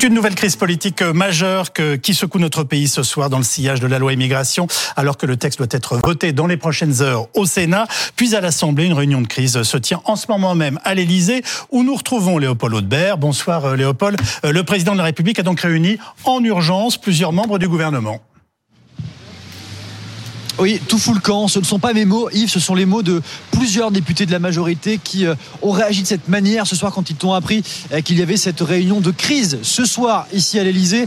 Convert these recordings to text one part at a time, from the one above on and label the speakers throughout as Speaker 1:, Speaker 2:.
Speaker 1: Une nouvelle crise politique majeure que, qui secoue notre pays ce soir dans le sillage de la loi immigration, alors que le texte doit être voté dans les prochaines heures au Sénat, puis à l'Assemblée. Une réunion de crise se tient en ce moment même à l'Élysée, où nous retrouvons Léopold Audebert. Bonsoir euh, Léopold. Euh, le président de la République a donc réuni en urgence plusieurs membres du gouvernement.
Speaker 2: Oui, tout fout le camp. Ce ne sont pas mes mots, Yves, ce sont les mots de plusieurs députés de la majorité qui euh, ont réagi de cette manière ce soir quand ils t'ont appris euh, qu'il y avait cette réunion de crise ce soir ici à l'Elysée.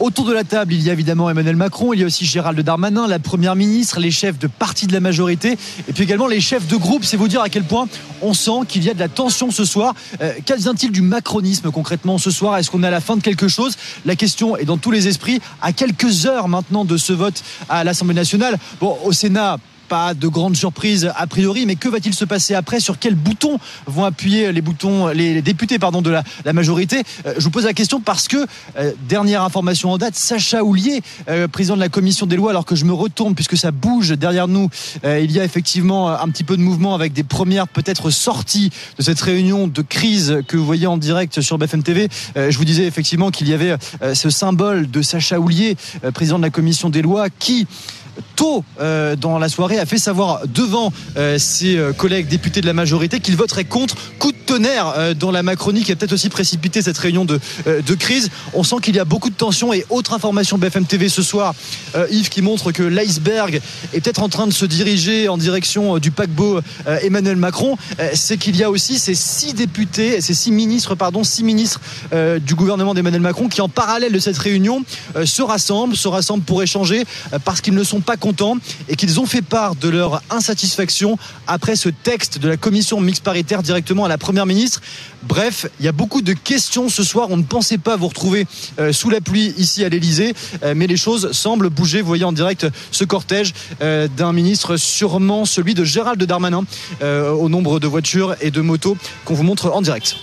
Speaker 2: Autour de la table, il y a évidemment Emmanuel Macron, il y a aussi Gérald Darmanin, la première ministre, les chefs de parti de la majorité, et puis également les chefs de groupe. C'est vous dire à quel point on sent qu'il y a de la tension ce soir. Euh, Qu'advient-il du macronisme concrètement ce soir? Est-ce qu'on est à la fin de quelque chose? La question est dans tous les esprits. À quelques heures maintenant de ce vote à l'Assemblée nationale, bon, au Sénat, pas de grande surprise a priori, mais que va-t-il se passer après? Sur quels boutons vont appuyer les boutons, les députés de la, majorité? Euh, Je vous pose la question parce que euh, dernière information en date, Sacha Houlier, euh, président de la commission des lois, alors que je me retourne puisque ça bouge derrière nous, il y a effectivement un petit peu de mouvement avec des premières peut-être sorties de cette réunion de crise que vous voyez en direct sur BFM TV. Je vous disais effectivement qu'il y avait ce symbole de Sacha Houlier, président de la commission des lois, qui tôt euh, dans la soirée a fait savoir devant euh, ses euh, collègues députés de la majorité qu'il voterait contre coup de tonnerre dans la Macronie qui a peut-être aussi précipité cette réunion de, crise. On sent qu'il y a beaucoup de tensions et autre information BFM TV ce soir, Yves, qui montre que l'iceberg est peut-être en train de se diriger en direction du paquebot Emmanuel Macron. C'est qu'il y a aussi ces six députés, ces six ministres, pardon, six ministres du gouvernement d'Emmanuel Macron qui en parallèle de cette réunion se rassemblent, se rassemblent pour échanger parce qu'ils ne sont pas contents et qu'ils ont fait part de leur insatisfaction après ce texte de la commission mixte paritaire directement à la première ministre. Bref, il y a beaucoup de questions ce soir. On ne pensait pas vous retrouver euh, sous la pluie ici à l'Elysée, euh, mais les choses semblent bouger. Vous voyez en direct ce cortège euh, d'un ministre, sûrement celui de Gérald Darmanin, au nombre de voitures et de motos qu'on vous montre en direct.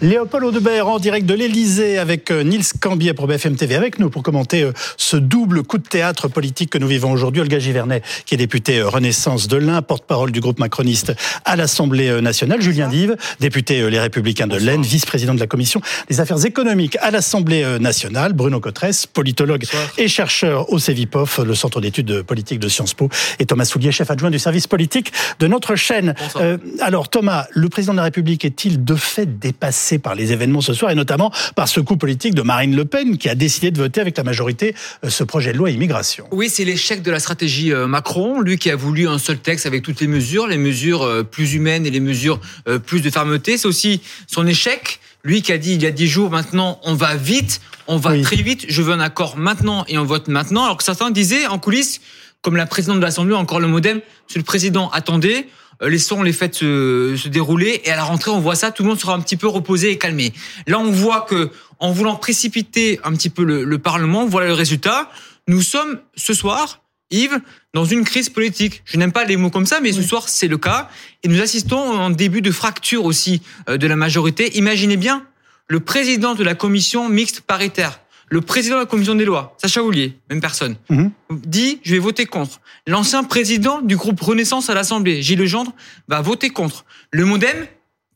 Speaker 1: Léopold Audebert en direct de l'Elysée avec euh, Nils Cambier pour BFM TV avec nous pour commenter euh, ce double coup de théâtre politique que nous vivons aujourd'hui. Olga Givernet, qui est députée euh, Renaissance de l'Ain, porte-parole du groupe macroniste à l'Assemblée nationale. Julien Dive, député Les Républicains de l'Aisne, vice-président de la Commission des affaires économiques à l'Assemblée nationale. Bruno Cotresse, politologue et chercheur au CEVIPOF, le centre d'études politiques de Sciences Po. Et Thomas Soulier, chef adjoint du service politique de notre chaîne. Euh, alors Thomas, le président de la République est-il de fait dépassé par les événements ce soir et notamment par ce coup politique de Marine Le Pen qui a décidé de voter avec la majorité euh, ce projet de loi immigration.
Speaker 3: Oui, c'est l'échec de la stratégie euh, Macron, lui qui a voulu un seul texte avec toutes les mesures, les mesures euh, plus humaines et les mesures plus de fermeté. C'est aussi son échec, lui qui a dit il y a dix jours maintenant, on va vite, on va
Speaker 1: Oui.
Speaker 3: très vite, je veux un accord maintenant et on vote maintenant, alors que certains disaient en coulisses, comme la présidente de l'Assemblée, encore le modem, Monsieur le Président, attendez, laissons les fêtes se, se dérouler et à la rentrée on voit ça, tout le monde sera un petit peu reposé et calmé. Là on voit que en voulant précipiter un petit peu le, le Parlement, voilà le résultat. Nous sommes ce soir, Yves, dans une crise politique. Je n'aime pas les mots comme ça, mais ce soir c'est le cas et nous assistons en début de fracture aussi euh, de la majorité. Imaginez bien le président de la commission mixte paritaire. Le président de la commission des lois, Sacha Houlier, même personne,
Speaker 1: Mhm.
Speaker 3: dit je vais voter contre. L'ancien président du groupe Renaissance à l'Assemblée, Gilles Legendre, va voter contre. Le MoDem,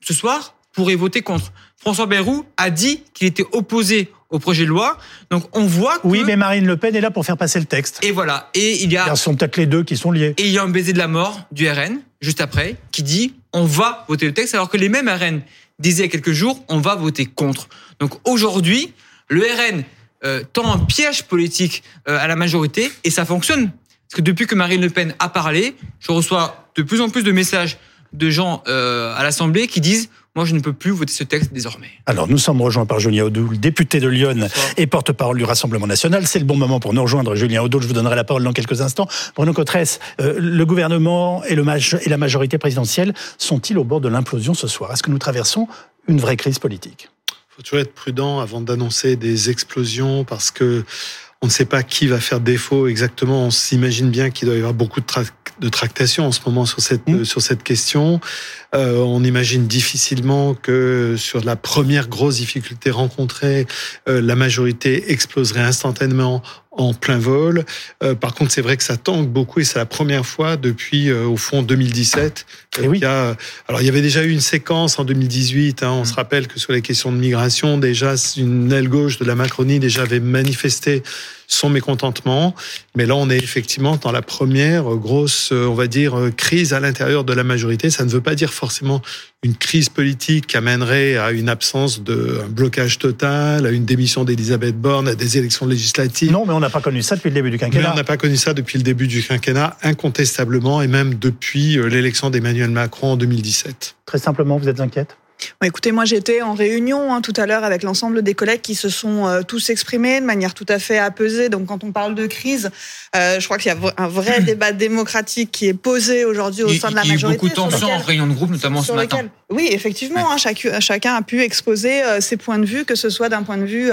Speaker 3: ce soir, pourrait voter contre. François Bayrou a dit qu'il était opposé au projet de loi. Donc on voit que...
Speaker 1: Oui, mais Marine Le Pen est là pour faire passer le texte.
Speaker 3: Et voilà. Et il y a
Speaker 1: Ce sont peut-être les deux qui sont liés.
Speaker 3: et il y a un baiser de la mort du RN, juste après, qui dit on va voter le texte, alors que les mêmes RN disaient il y a quelques jours on va voter contre. Donc aujourd'hui, le RN euh, tend un piège politique euh, à la majorité et ça fonctionne. Parce que depuis que Marine Le Pen a parlé, je reçois de plus en plus de messages de gens euh, à l'Assemblée qui disent moi je ne peux plus voter ce texte désormais.
Speaker 1: Alors, nous sommes rejoints par Julien Audoul, député de Lyon
Speaker 3: Bonsoir.
Speaker 1: et porte-parole du Rassemblement national. C'est le bon moment pour nous rejoindre, Julien Audoul. Je vous donnerai la parole dans quelques instants. Bruno Cotresse, euh, le gouvernement et, le et la majorité présidentielle sont-ils au bord de l'implosion ce soir? Est-ce que nous traversons une vraie crise politique?
Speaker 4: Faut toujours être prudent avant d'annoncer des explosions parce que on ne sait pas qui va faire défaut exactement. On s'imagine bien qu'il doit y avoir beaucoup de, tra- de tractations en ce moment sur cette,
Speaker 1: Mm.
Speaker 4: sur cette question. Euh, on imagine difficilement que sur la première grosse difficulté rencontrée, euh, la majorité exploserait instantanément en plein vol. Euh, par contre, c'est vrai que ça tangue beaucoup et c'est la première fois depuis, euh, au fond, 2017.
Speaker 1: Et oui.
Speaker 4: Il y a, alors, il y avait déjà eu une séquence en 2018. Hein, on
Speaker 1: Mm.
Speaker 4: se rappelle que sur les questions de migration, déjà, une aile gauche de la Macronie déjà avait manifesté son mécontentement. Mais là, on est effectivement dans la première grosse, euh, on va dire, euh, crise à l'intérieur de la majorité. Ça ne veut pas dire forcément une crise politique qui amènerait à une absence de un blocage total, à une démission d'Elisabeth Borne, à des élections législatives.
Speaker 1: Non, mais on n'a pas connu ça depuis le début du
Speaker 4: Mais
Speaker 1: quinquennat.
Speaker 4: on n'a pas connu ça depuis le début du quinquennat, incontestablement, et même depuis euh, l'élection d'Emmanuel Macron en 2017.
Speaker 1: Très simplement, vous êtes inquiète?
Speaker 5: Écoutez, moi j'étais en réunion hein, tout à l'heure avec l'ensemble des collègues qui se sont euh, tous exprimés de manière tout à fait apaisée. Donc quand on parle de crise, euh, je crois qu'il y a un vrai débat démocratique qui est posé aujourd'hui au sein de la
Speaker 3: il y a eu
Speaker 5: majorité.
Speaker 3: beaucoup de tensions en réunion de groupe, notamment ce matin.
Speaker 5: lequel- Oui, effectivement, hein, chacu- chacun a pu exposer euh, ses points de vue, que ce soit d'un point de vue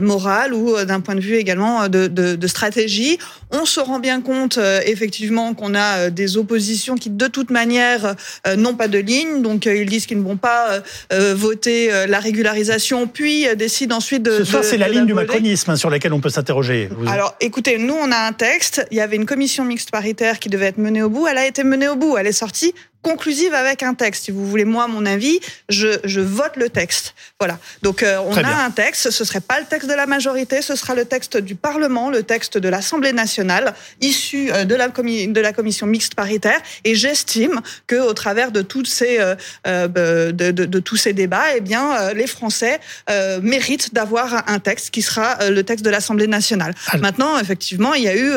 Speaker 5: moral ou d'un point de vue également de, de, de stratégie. On se rend bien compte, effectivement, qu'on a des oppositions qui, de toute manière, n'ont pas de ligne. Donc, ils disent qu'ils ne vont pas euh, euh, voter euh, la régularisation, puis décident ensuite de.
Speaker 1: Ce soir, c'est la ligne du macronisme hein, sur laquelle on peut s'interroger. Vous-
Speaker 5: Alors, écoutez, nous, on a un texte. Il y avait une commission mixte paritaire qui devait être menée au bout. Elle a été menée au bout. Elle est sortie conclusive avec un texte. Si vous voulez, moi, mon avis, je, je vote le texte. Voilà. Donc, euh, on
Speaker 1: Très
Speaker 5: a
Speaker 1: bien.
Speaker 5: un texte. Ce serait pas le texte de la majorité. Ce sera le texte du Parlement, le texte de l'Assemblée nationale, issu euh, de la, commi- de la commission mixte paritaire. Et j'estime que, au travers de toutes ces, euh, de, de, de tous ces débats, eh bien, les Français euh, méritent d'avoir un texte qui sera le texte de l'Assemblée nationale.
Speaker 1: Alors-
Speaker 5: Maintenant, effectivement, il y a eu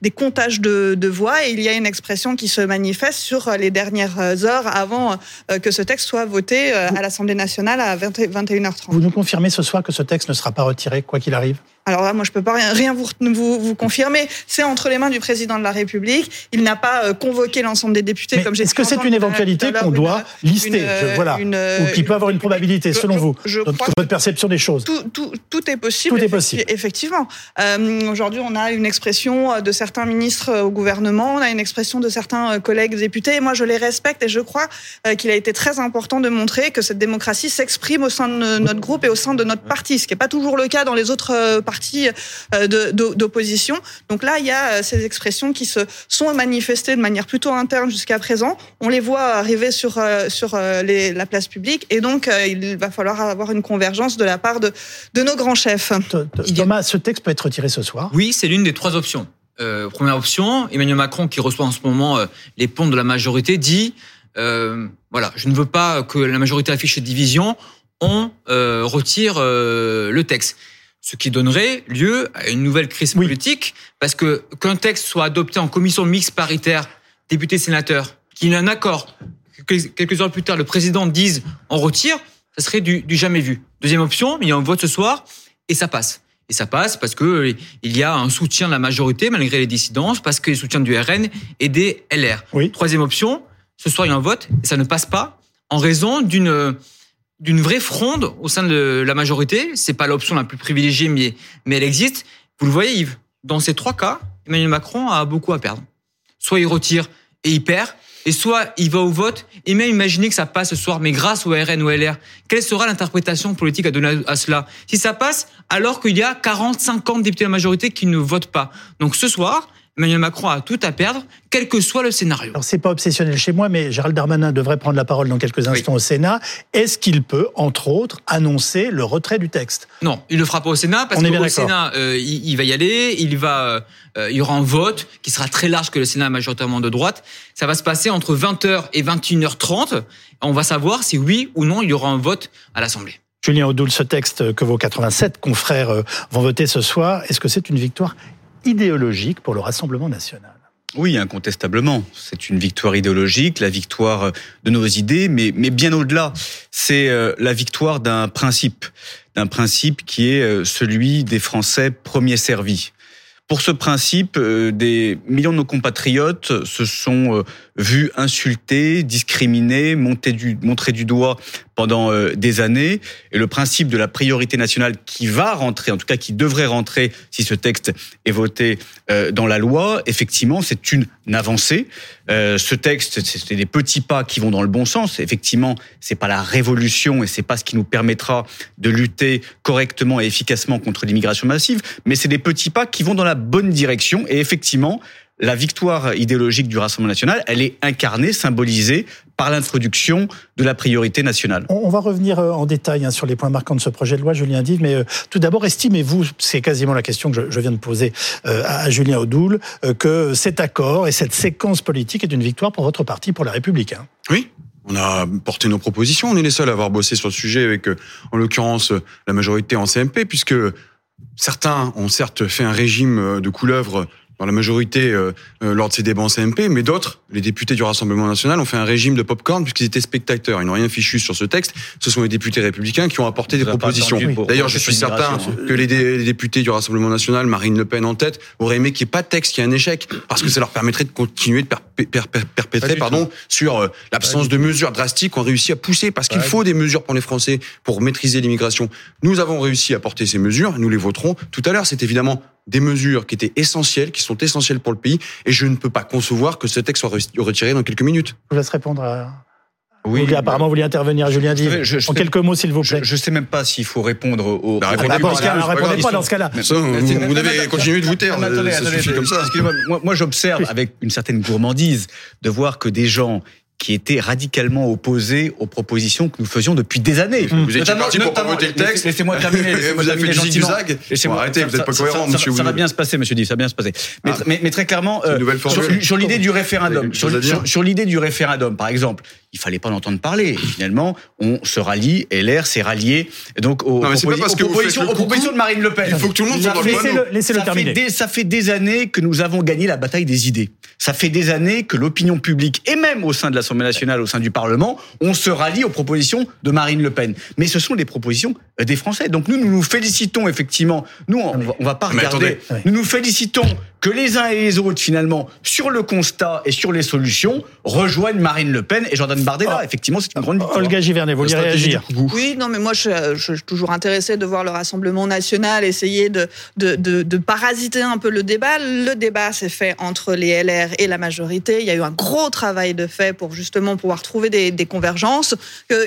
Speaker 5: des comptages de, de voix et il y a une expression qui se manifeste sur les dernières heures avant euh, que ce texte soit voté euh, à l'Assemblée nationale à 20 21h30.
Speaker 1: Vous nous confirmez ce soir que ce texte ne sera pas retiré, quoi qu'il arrive?
Speaker 5: Alors là, moi, je peux pas rien, rien vous, vous, vous confirmer. C'est entre les mains du président de la République. Il n'a pas euh, convoqué l'ensemble des députés,
Speaker 1: Mais
Speaker 5: comme j'ai
Speaker 1: Est-ce que c'est une éventualité qu'on
Speaker 5: une-
Speaker 1: doit lister
Speaker 5: une,
Speaker 1: je- Voilà.
Speaker 5: une,
Speaker 1: Ou qui peut avoir une probabilité, selon
Speaker 5: je-
Speaker 1: vous,
Speaker 5: je
Speaker 1: dans votre perception des choses
Speaker 5: tout, tout, tout est possible.
Speaker 1: Tout est possible.
Speaker 5: Effectivement. Euh, Aujourd'hui, on a une expression de certains ministres euh, au gouvernement, on a une expression de certains euh, collègues députés. Et moi, je les respecte et je crois euh, qu'il a été très important de montrer que cette démocratie s'exprime au sein de notre groupe et au sein de notre parti, ce qui n'est pas toujours le cas dans les autres euh, partis euh, d'opposition. Donc là, il y a ces expressions qui se sont manifestées de manière plutôt interne jusqu'à présent. On les voit arriver sur sur les- la place publique et donc il va falloir avoir une convergence de la part de de nos grands chefs.
Speaker 1: Thomas, ce texte peut être retiré ce soir
Speaker 3: Oui, c'est l'une des trois options. Euh, première option, Emmanuel Macron, qui reçoit en ce moment euh, les ponts de la majorité, dit euh, voilà, je ne veux pas que la majorité affiche cette division. On retire le texte, ce qui donnerait lieu à une nouvelle crise
Speaker 1: Oui.
Speaker 3: politique, parce que qu'un texte soit adopté en commission mixte paritaire, députés sénateurs, qu'il y ait un accord, que quelques heures plus tard le président dise on retire, ça serait du, du jamais vu. Deuxième option, il y a un vote ce soir et ça passe. Et ça passe parce que euh, il y a un soutien de la majorité malgré les dissidences, parce qu'il y a le soutien du RN et des LR.
Speaker 1: Oui.
Speaker 3: Troisième option, ce soir il y a un vote et ça ne passe pas en raison d'une d'une vraie fronde au sein de la majorité. C'est pas l'option la plus privilégiée, mais mais elle existe. Vous le voyez, Yves. Dans ces trois cas, Emmanuel Macron a beaucoup à perdre. Soit il retire et il perd, et soit il va au vote, et même imaginer que ça passe ce soir, mais grâce au RN ou LR, quelle sera l'interprétation politique à donner à cela? Si ça passe, alors qu'il y a 40, 50 députés de la majorité qui ne votent pas. Donc ce soir, Emmanuel Macron a tout à perdre, quel que soit le scénario.
Speaker 1: Alors, c'est pas obsessionnel chez moi, mais Gérald Darmanin devrait prendre la parole dans quelques instants au Sénat. Est-ce qu'il peut, entre autres, annoncer le retrait du texte?
Speaker 3: Non, il le fera pas au Sénat parce qu'au. Sénat, euh, il, il va y aller, il va, euh, il y aura un vote qui sera très large que le Sénat majoritairement de droite. Ça va se passer entre 20h et 21h30. On va savoir si oui ou non il y aura un vote à l'Assemblée.
Speaker 1: Julien Audoul, ce texte que vos 87 confrères euh, vont voter ce soir, est-ce que c'est une victoire idéologique pour le Rassemblement national
Speaker 6: Oui, incontestablement. C'est une victoire idéologique, la victoire de nos idées, mais, mais bien au-delà. C'est euh, la victoire d'un principe, d'un principe qui est euh, celui des Français premiers servis. Pour ce principe, euh, des millions de nos compatriotes se sont vu insulté, discriminé, du, montré du doigt pendant euh, des années. Et le principe de la priorité nationale qui va rentrer, en tout cas qui devrait rentrer si ce texte est voté euh, dans la loi, effectivement, c'est une avancée. Euh, ce texte, c'est des petits pas qui vont dans le bon sens. Effectivement, c'est pas la révolution et c'est pas ce qui nous permettra de lutter correctement et efficacement contre l'immigration massive, mais c'est des petits pas qui vont dans la bonne direction. Et effectivement, la victoire idéologique du Rassemblement national, elle est incarnée, symbolisée par l'introduction de la priorité nationale.
Speaker 1: On va revenir euh, en détail hein, sur les points marquants de ce projet de loi, Julien dit, mais euh, tout d'abord, estimez-vous, c'est quasiment la question que je viens de poser euh, à Julien Audoul, que cet accord et cette séquence politique est une victoire pour votre parti, pour la République hein?
Speaker 7: Oui, on a porté nos propositions. On est les seuls à avoir bossé sur le sujet avec, en l'occurrence, la majorité en CMP, puisque certains ont certes fait un régime de couleuvre dans la majorité euh, euh, lors de ces débats en CMP, mais d'autres, les députés du Rassemblement national, ont fait un régime de popcorn puisqu'ils étaient spectateurs. Ils n'ont rien fichu sur ce texte. Ce sont les députés républicains qui ont apporté des propositions. D'ailleurs, je suis certain que les, députés du Rassemblement national, Marine Le Pen en tête, auraient aimé qu'il n'y ait pas de texte, qu'il y ait un échec, parce que ça leur permettrait de continuer de perpétrer pardon, sur euh, l'absence de mesures drastiques qu'on réussi à pousser, parce qu'il faut des mesures pour les Français pour maîtriser l'immigration. Nous avons réussi à porter ces mesures, nous les voterons tout à l'heure. C'est évidemment des mesures qui étaient essentielles, qui sont essentielles pour le pays, et je ne peux pas concevoir que ce texte soit retiré dans quelques minutes.
Speaker 1: Je vous laisse répondre à, oui, vous apparemment, vous voulez intervenir, Julien Dive. en quelques mots, s'il vous plaît.
Speaker 6: Je ne sais même pas s'il faut répondre au.
Speaker 1: Bah, répondez pas, répondez pas dans ce cas-là.
Speaker 7: Vous, avez continué de vous taire. ça comme ça.
Speaker 6: Moi, moi j'observe avec une certaine gourmandise de voir que des gens qui était radicalement opposé aux propositions que nous faisions depuis des années.
Speaker 7: Vous étiez parti pour pas voter le texte.
Speaker 6: Laissez-moi terminer.
Speaker 7: vous avez fait du zag.
Speaker 6: Laissez-moi arrêter. Vous n'êtes pas cohérent, monsieur. Ça va bien se passer, monsieur Div. Ça va bien se passer. Mais, ah. mais, très clairement, euh, sur, l'idée du référendum, sur, l'idée du référendum, par exemple, il fallait pas l'entendre parler. finalement, on se rallie. LR s'est rallié donc aux, propositions, de Marine Le Pen.
Speaker 7: Il faut que tout le monde soit dans
Speaker 1: le Laissez-le terminer.
Speaker 6: Ça fait des années que nous avons gagné la bataille des idées. Ça fait des années que l'opinion publique et même au sein de l'Assemblée nationale, au sein du Parlement, on se rallie aux propositions de Marine Le Pen. Mais ce sont les propositions euh, des Français. Donc nous, nous nous félicitons effectivement. Nous, on, va, va pas regarder. Nous nous félicitons que les uns et les autres, finalement, sur le constat et sur les solutions, rejoignent Marine Le Pen et Jordan Bardella. Oh. Effectivement, c'est une grande victoire.
Speaker 1: Olga Givernet, vous voulez réagir
Speaker 5: Oui, non, mais moi, je, je, suis toujours intéressé de voir le Rassemblement national essayer de, de, de, de parasiter un peu le débat. Le débat s'est fait entre les LR et la majorité. Il y a eu un gros travail de fait pour justement pouvoir trouver des, des convergences,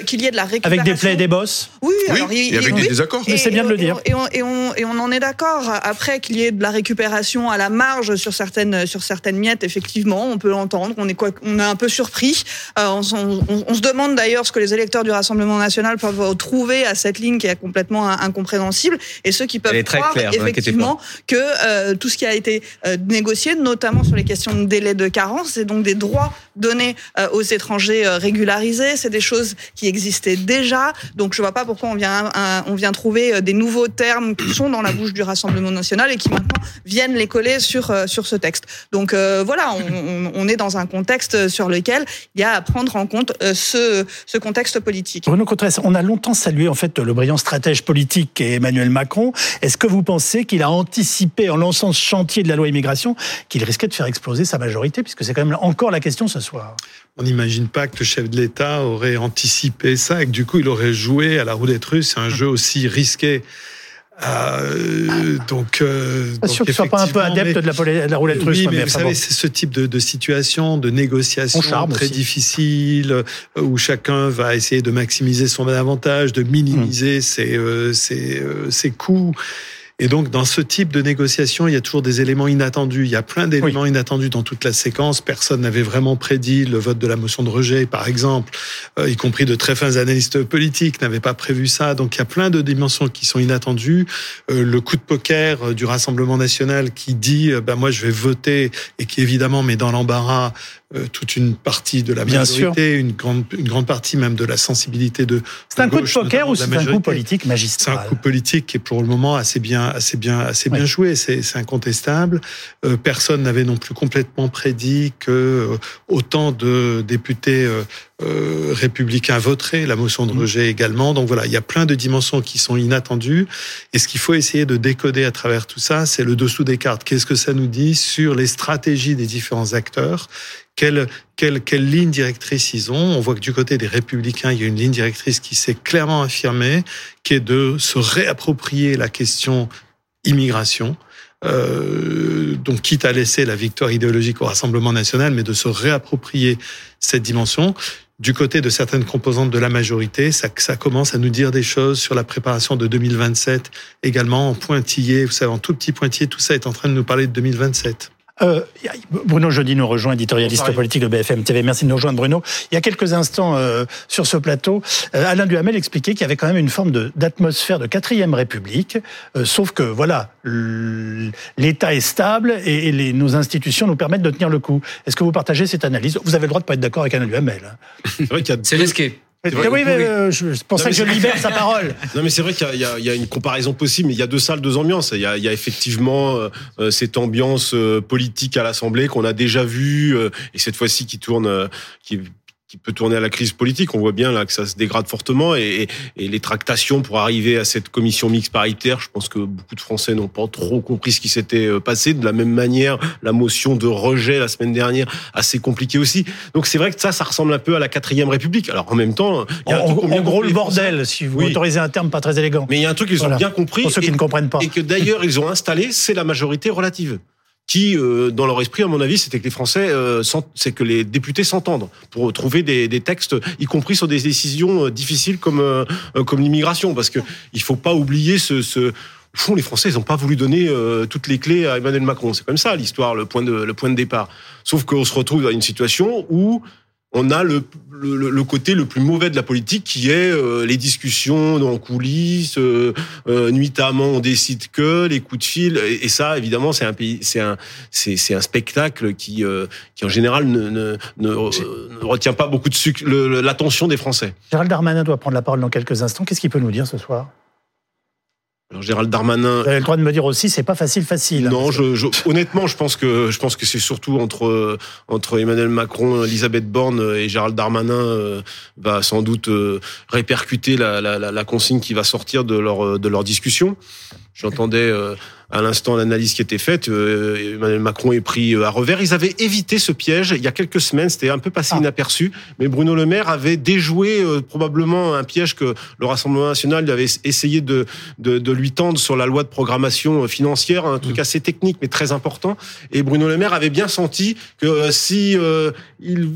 Speaker 5: qu'il y ait de la récupération.
Speaker 1: Avec des plaies et des bosses
Speaker 5: Oui,
Speaker 7: alors, il, et avec des désaccords.
Speaker 1: Mais c'est bien de le dire.
Speaker 5: Et on, et on, et on en est d'accord. Après qu'il y ait de la récupération à la main sur certaines sur certaines miettes. Effectivement, on peut l'entendre. On est quoi On est un peu surpris. Euh, on, se demande d'ailleurs ce que les électeurs du Rassemblement national peuvent trouver à cette ligne qui est complètement incompréhensible et ceux qui peuvent croire effectivement que euh, tout ce qui a été euh, négocié, notamment sur les questions de délai de carence, c'est donc des droits donnés aux étrangers régularisés. C'est des choses qui existaient déjà. Donc je vois pas pourquoi on vient on vient trouver des nouveaux termes qui sont dans la bouche du Rassemblement national et qui maintenant viennent les coller sur sur ce texte. Donc euh, voilà, on, est dans un contexte sur lequel il y a à prendre en compte euh, ce, ce contexte politique.
Speaker 1: Bruno on a longtemps salué en fait le brillant stratège politique est Emmanuel Macron. Est-ce que vous pensez qu'il a anticipé en lançant ce chantier de la loi immigration qu'il risquait de faire exploser sa majorité, puisque c'est quand même encore la question ce soir?
Speaker 4: On n'imagine pas que le chef de l'État aurait anticipé ça et que du coup il aurait joué à la roulette russe, un jeu aussi risqué. Euh, donc,
Speaker 1: euh, pas sûr que soit pas un peu adepte de, la, la, roulette russe.
Speaker 4: Oui, mais, vous savez, c'est ce type de, de, situation, de négociation très difficile, euh, où chacun va essayer de maximiser son avantage, de minimiser hmm. ses, euh, ses, euh, ses coûts. Et donc, dans ce type de négociation, il y a toujours des éléments inattendus. Il y a plein d'éléments inattendus dans toute la séquence. Personne n'avait vraiment prédit le vote de la motion de rejet, par exemple, euh, y compris de très fins analystes politiques n'avaient pas prévu ça. Donc, il y a plein de dimensions qui sont inattendues. Euh, le coup de poker euh, du Rassemblement national qui dit, ben moi, je vais voter et qui évidemment met dans l'embarras euh, toute une partie de la majorité, une grande, une grande partie même de la sensibilité de.
Speaker 1: C'est un coup de poker ou c'est un coup politique magistral
Speaker 4: C'est un coup politique qui est pour le moment assez bien, assez bien, assez bien joué. C'est incontestable. Euh, personne n'avait non plus complètement prédit que euh, autant de députés euh, républicains voteraient la motion de mm. rejet également. Donc voilà, il y a plein de dimensions qui sont inattendues. Et ce qu'il faut essayer de décoder à travers tout ça, c'est le dessous des cartes. Qu'est-ce que ça nous dit sur les stratégies des différents acteurs quelle, quelle, quelle ligne directrice ils ont. On voit que du côté des républicains, il y a une ligne directrice qui s'est clairement affirmée, qui est de se réapproprier la question immigration. Euh, donc quitte à laisser la victoire idéologique au Rassemblement national, mais de se réapproprier cette dimension. Du côté de certaines composantes de la majorité, ça, ça commence à nous dire des choses sur la préparation de 2027, également en pointillé, vous savez, en tout petit pointillé, tout ça est en train de nous parler de 2027.
Speaker 1: Euh, Bruno Jeudi nous rejoint, éditorialiste politique de BFM TV. Merci de nous rejoindre, Bruno. Il y a quelques instants euh, sur ce plateau, euh, Alain Duhamel expliquait qu'il y avait quand même une forme d'atmosphère de quatrième République, euh, sauf que voilà, l'État est stable et, et les, nos institutions nous permettent de tenir le coup. Est-ce que vous partagez cette analyse? Vous avez le droit de pas être d'accord avec Alain Duhamel.
Speaker 3: Hein. C'est risqué.
Speaker 1: Vrai, oui, mais euh, je pensais que je libère sa parole.
Speaker 8: Non, mais c'est vrai qu'il y, y, a une comparaison possible, mais il y a deux salles, deux ambiances. Il y a, il y a effectivement euh, cette ambiance euh, politique à l'Assemblée qu'on a déjà vue, euh, et cette fois-ci qui tourne, euh, qui qui peut tourner à la crise politique. On voit bien là que ça se dégrade fortement et, et, les tractations pour arriver à cette commission mixte paritaire. Je pense que beaucoup de Français n'ont pas trop compris ce qui s'était euh, passé. De la même manière, la motion de rejet la semaine dernière, assez compliquée aussi. Donc c'est vrai que ça, ça ressemble un peu à la quatrième République. Alors en même temps,
Speaker 1: il y a un en, truc en gros le bordel, si vous oui. autorisez un terme pas très élégant.
Speaker 8: Mais il y a un truc qu'ils voilà. ont bien compris.
Speaker 1: Pour ceux
Speaker 8: et,
Speaker 1: qui ne comprennent pas.
Speaker 8: Et que d'ailleurs ils ont installé, c'est la majorité relative qui, euh, dans leur esprit, à mon avis, c'était que les Français, euh, c'est que les députés s'entendent pour trouver des, des, textes, y compris sur des décisions euh, difficiles comme euh, comme l'immigration, parce que il faut pas oublier ce, ce au fond, les Français, ils n'ont pas voulu donner euh, toutes les clés à Emmanuel Macron. C'est comme ça l'histoire, le point de le point de départ. Sauf qu'on se retrouve dans une situation où on a le, le, côté le plus mauvais de la politique qui est euh, les discussions en coulisses, euh, euh, nuitamment on décide que les coups de fil et, ça évidemment c'est un un un spectacle qui qui en général ne ne, ne, ne retient pas beaucoup de l'attention des Français.
Speaker 1: Gérald Darmanin doit prendre la parole dans quelques instants. Qu'est-ce qu'il peut nous dire ce soir?
Speaker 8: Alors Gérald Darmanin.
Speaker 1: Vous avez le droit de me dire aussi, c'est pas facile, facile.
Speaker 8: Non, je, je, honnêtement, je pense que je pense que c'est surtout entre entre Emmanuel Macron, Elisabeth Borne et Gérald Darmanin euh, va sans doute euh, répercuter la, la, la, consigne qui va sortir de leur de leur discussion. J'entendais euh, à l'instant l'analyse qui était faite. Euh, Emmanuel Macron est pris euh, à revers. Ils avaient évité ce piège il y a quelques semaines. C'était un peu passé ah. inaperçu. Mais Bruno Le Maire avait déjoué euh, probablement un piège que le Rassemblement national avait essayé de, de, de, lui tendre sur la loi de programmation financière. Un truc mmh. assez technique mais très important. Et Bruno Le Maire avait bien senti que si il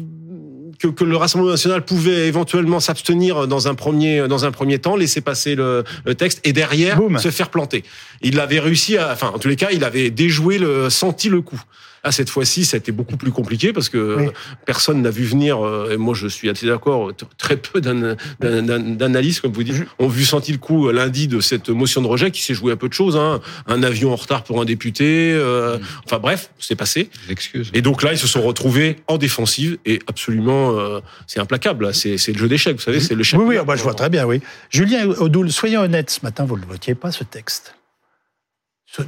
Speaker 8: que, que, le Rassemblement national pouvait éventuellement s'abstenir dans un premier dans un premier temps, laisser passer le, le texte et derrière Boom. se faire planter. Il avait réussi à, enfin en tous les cas, il avait déjoué le senti le coup. Ah, cette fois-ci, ça a été beaucoup plus compliqué parce que oui. personne n'a vu venir, euh, et moi je suis assez d'accord, très peu d'analystes, comme vous dites, ont vu senti le coup lundi de cette motion de rejet qui s'est joué à peu de choses. Hein. Un avion en retard pour un député, euh, mmh. enfin bref, c'est passé.
Speaker 6: Excuse.
Speaker 8: Et donc là, ils se sont retrouvés en défensive et absolument, euh, c'est implacable. C'est le jeu d'échecs, vous savez, c'est le
Speaker 1: Oui, oui, bah, je vois très bien, oui. Julien Audoul, soyons honnêtes, ce matin, vous ne votiez pas ce texte.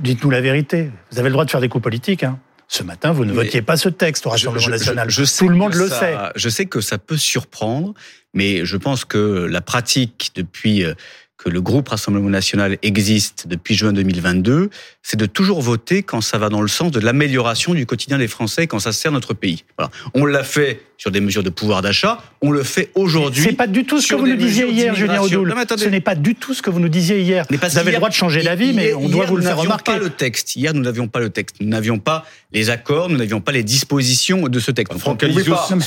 Speaker 1: Dites-nous la vérité. Vous avez le droit de faire des coups politiques, hein. Ce matin, vous ne mais votiez pas ce texte au Rassemblement
Speaker 6: je,
Speaker 1: national.
Speaker 6: Je,
Speaker 1: Tout le monde
Speaker 6: ça,
Speaker 1: le sait.
Speaker 6: Je sais que ça peut surprendre, mais je pense que la pratique depuis que le groupe Rassemblement national existe depuis juin 2022, c'est de toujours voter quand ça va dans le sens de l'amélioration du quotidien des Français, quand ça sert notre pays. Voilà. On l'a fait sur des mesures de pouvoir d'achat, on le fait aujourd'hui.
Speaker 1: C'est pas du tout ce que vous nous disiez hier, Julien Audoul. Ce n'est pas du tout ce que vous nous disiez hier.
Speaker 6: Mais
Speaker 1: vous avez le droit de changer d'avis, mais on doit vous le faire remarquer.
Speaker 6: Pas le texte. Hier, nous n'avions pas le texte. Nous n'avions pas les accords, nous n'avions pas les dispositions de ce texte.
Speaker 8: Franck BFM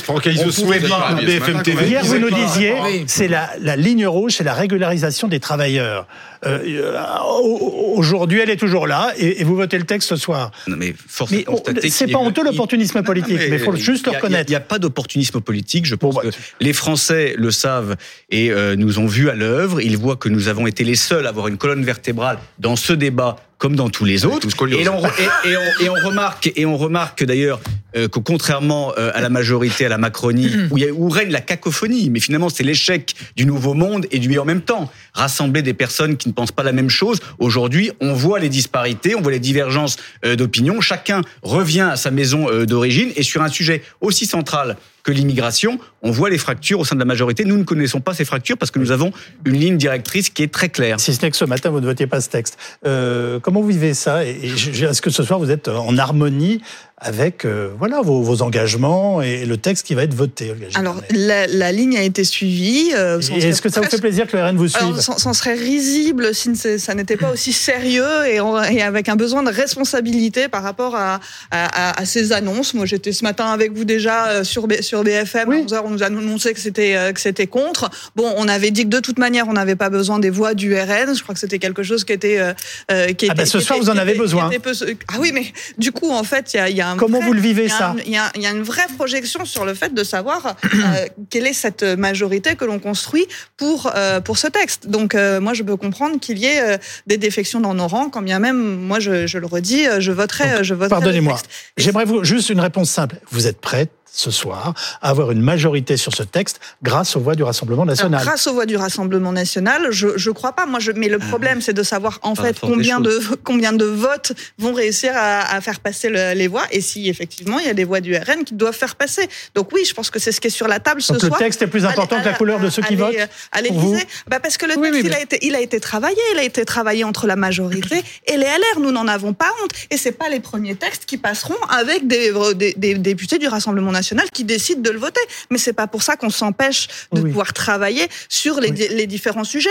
Speaker 8: TV.
Speaker 1: Hier, vous nous disiez, c'est la ligne rouge, c'est la régularisation des travailleurs. Euh, Aujourd'hui, elle est toujours là, et, et, vous votez le texte ce soir.
Speaker 6: Non, mais force mais
Speaker 1: c'est pas honteux l'opportunisme politique, non, mais il faut juste le reconnaître.
Speaker 6: Il n'y a, a, pas d'opportunisme politique. Je pense bon, bah, que les Français le savent et euh, nous ont vu à l'œuvre. Ils voient que nous avons été les seuls à avoir une colonne vertébrale dans ce débat comme dans tous les autres. Et on, et, et, on, et, on, remarque, et on remarque d'ailleurs euh, que contrairement euh, à la majorité, à la Macronie, où, il y a, où règne la cacophonie, mais finalement c'est l'échec du nouveau monde et du en même temps. Rassembler des personnes qui ne pensent pas la même chose. Aujourd'hui, on voit les disparités, on voit les divergences euh, d'opinion. Chacun revient à sa maison euh, d'origine et sur un sujet aussi central que l'immigration, on voit les fractures au sein de la majorité. Nous ne connaissons pas ces fractures parce que nous avons une ligne directrice qui est très claire.
Speaker 1: Si ce n'est que ce matin, vous ne votiez pas ce texte. Euh, comment vous vivez ça? Est-ce que ce soir, vous êtes en harmonie avec euh, voilà vos, vos, engagements et le texte qui va être voté.
Speaker 5: Alors la, la, ligne a été suivie.
Speaker 1: Euh, Est-ce que ça vous fait plaisir que le RN vous suive
Speaker 5: Ça serait risible si ça n'était pas aussi sérieux et, et, avec un besoin de responsabilité par rapport à, à, à ces annonces. Moi, j'étais ce matin avec vous déjà euh, sur, sur BFM. À 11h, on nous a annoncé que c'était que c'était contre. Bon, on avait dit que de toute manière, on n'avait pas besoin des voix du RN. Je crois que c'était quelque chose qui était euh, qui
Speaker 1: ah ben, ce soir, vous en avez besoin.
Speaker 5: Ah oui, mais du coup, en fait, il y a, y a un
Speaker 1: Comment vous le vivez ça
Speaker 5: Il y, y, a une vraie projection sur le fait de savoir euh, quelle est cette majorité que l'on construit pour euh, pour ce texte. Donc euh, moi je peux comprendre qu'il y ait des défections dans nos rangs, quand bien même moi je, je le redis, je voterai, je voterai.
Speaker 1: Pardonnez-moi. J'aimerais vous juste une réponse simple. Vous êtes prête ce soir à avoir une majorité sur ce texte grâce aux voix du Rassemblement national.
Speaker 5: Alors, grâce aux voix du Rassemblement national, je je crois pas. Moi, je, mais le problème, c'est de savoir en fait combien de combien de votes vont réussir à, à faire passer le, les voix et si effectivement il y a des voix du RN qui doivent faire passer. Donc oui, je pense que c'est ce qui est sur la table
Speaker 1: Donc
Speaker 5: ce
Speaker 1: le soir. Le texte est plus important que la couleur de ceux qui votent.
Speaker 5: À l'Élysée, bah parce que le texte oui, oui, il a été il a été travaillé, il a été travaillé entre la majorité et les LR. Nous n'en avons pas honte et c'est pas les premiers textes qui passeront avec des, des, des députés du Rassemblement national qui décident de le voter. Mais c'est pas pour ça qu'on s'empêche de oui. pouvoir travailler sur les, oui. les différents sujets.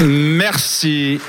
Speaker 9: Merci.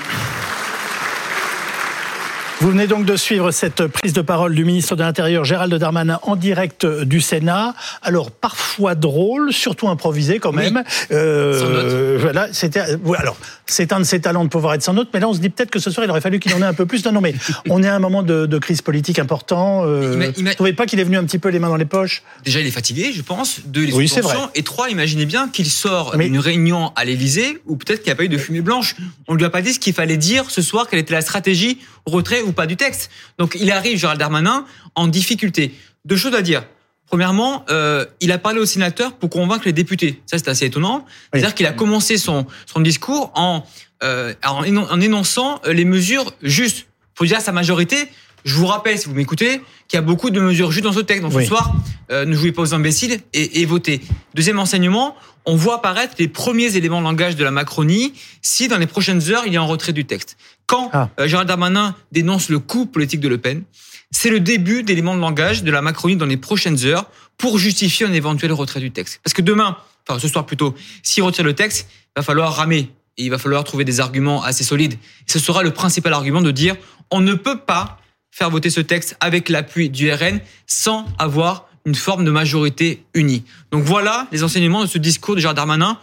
Speaker 1: Vous venez donc de suivre cette prise de parole du ministre de l'Intérieur Gérald Darmanin en direct du Sénat. Alors parfois drôle, surtout improvisé quand même.
Speaker 3: Oui. Euh,
Speaker 1: voilà, c'était alors c'est un de ses talents de pouvoir être sans note, mais là on se dit peut-être que ce soir il aurait fallu qu'il en ait un peu plus. Non, non, mais on est à un moment de, de crise politique important. Euh,
Speaker 3: Ima- ima-
Speaker 1: Vous trouvez pas qu'il est venu un petit peu les mains dans les poches?
Speaker 3: Déjà, il est fatigué, je pense. Deux, les
Speaker 1: Oui, c'est vrai.
Speaker 3: Et trois, imaginez bien qu'il sort
Speaker 1: Mais-
Speaker 3: d'une réunion à l'Élysée où peut-être qu'il n'y a pas eu de fumée blanche. On ne lui a pas dit ce qu'il fallait dire ce soir, quelle était la stratégie retrait ou pas du texte. Donc il arrive, Gérald Darmanin, en difficulté. Deux choses à dire. Premièrement, euh, il a parlé aux sénateurs pour convaincre les députés. Ça, c'est assez étonnant. C'est-à-dire qu'il a commencé son, son discours en, euh, en, énon- en énonçant les mesures justes. faut dire à sa majorité, je vous rappelle, si vous m'écoutez, qu'il y a beaucoup de mesures justes dans ce texte. Donc
Speaker 1: Oui.
Speaker 3: ce soir, euh, ne jouez pas aux imbéciles et, et votez. Deuxième enseignement, on voit apparaître les premiers éléments de langage de la Macronie si dans les prochaines heures, il y a un retrait du texte. Quand
Speaker 1: Ah.
Speaker 3: euh, Gérald Darmanin dénonce le coup politique de Le Pen, c'est le début d'éléments de langage de la Macronie dans les prochaines heures pour justifier un éventuel retrait du texte. Parce que demain, enfin ce soir plutôt, s'il retire le texte, il va falloir ramer et il va falloir trouver des arguments assez solides. Ce sera le principal argument de dire on ne peut pas faire voter ce texte avec l'appui du RN sans avoir une forme de majorité unie. Donc voilà les enseignements de ce discours de Gérald Darmanin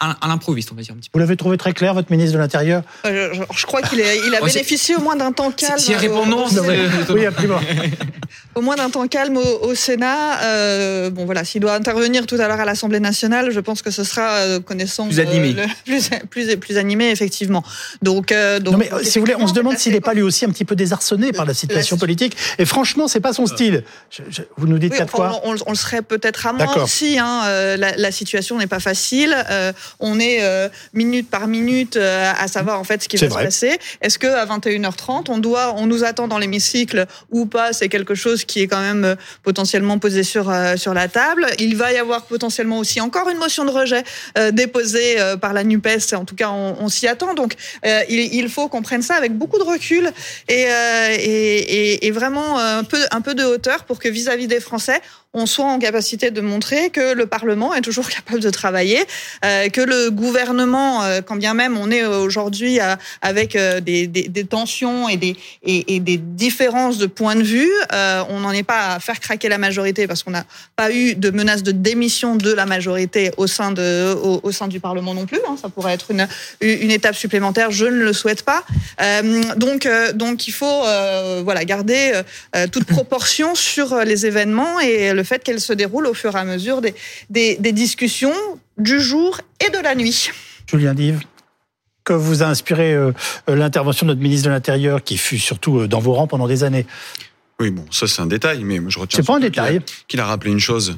Speaker 3: à, l'improviste, on va dire un petit peu.
Speaker 1: Vous l'avez trouvé très clair, votre ministre de l'Intérieur
Speaker 5: Euh, je, je crois qu'il il a bénéficié au moins d'un temps calme.
Speaker 3: Si elle répond
Speaker 5: au-
Speaker 3: euh,
Speaker 1: Oui, absolument.
Speaker 5: au moins d'un temps calme au, au Sénat. Euh, bon voilà, s'il doit intervenir tout à l'heure à l'Assemblée nationale, je pense que ce sera euh, connaissant
Speaker 3: Plus animé.
Speaker 5: le- plus, plus plus animé effectivement. Donc, euh, donc
Speaker 1: Non mais euh, si vous voulez, on se demande s'il n'est pas lui aussi un petit peu désarçonné par la situation
Speaker 5: La-
Speaker 1: politique. Et franchement, c'est pas son style. Je- je- vous nous dites
Speaker 5: Oui,
Speaker 1: quatre
Speaker 5: enfin,
Speaker 1: fois.
Speaker 5: on, on- on le serait peut-être à moins aussi. Hein, euh, la, la situation n'est pas facile. On est euh, minute par minute euh, à savoir en fait ce qui va
Speaker 1: vrai.
Speaker 5: se passer. Est-ce que à 21h30, on doit, on nous attend dans l'hémicycle ou pas? C'est quelque chose qui est quand même euh, potentiellement posé sur euh, sur la table. Il va y avoir potentiellement aussi encore une motion de rejet euh, déposée euh, par la Nupes. En tout cas, on, on s'y attend. Donc, euh, il, il faut qu'on prenne ça avec beaucoup de recul et, euh, et, et, et vraiment un peu un peu de hauteur pour que vis-à-vis des Français, on soit en capacité de montrer que le Parlement est toujours capable de travailler, euh, que le gouvernement, euh, quand bien même on est aujourd'hui avec euh, des, tensions et des, différences de points de vue, on n'en est pas à faire craquer la majorité parce qu'on n'a pas eu de menace de démission de la majorité au sein, du Parlement non plus. Hein. Ça pourrait être une, étape supplémentaire. Je ne le souhaite pas. Donc, il faut garder toute proportion sur les événements et le fait qu'elles se déroulent au fur et à mesure des, des, des discussions du jour et de la nuit.
Speaker 1: Julien Dive que vous a inspiré euh, l'intervention de notre ministre de l'Intérieur, qui fut surtout euh, dans vos rangs pendant des années?
Speaker 7: Oui, bon, ça c'est un détail, mais moi, je retiens
Speaker 1: C'est pas un
Speaker 7: surtout qu'il a-
Speaker 1: détail.
Speaker 7: Qu'il a rappelé une chose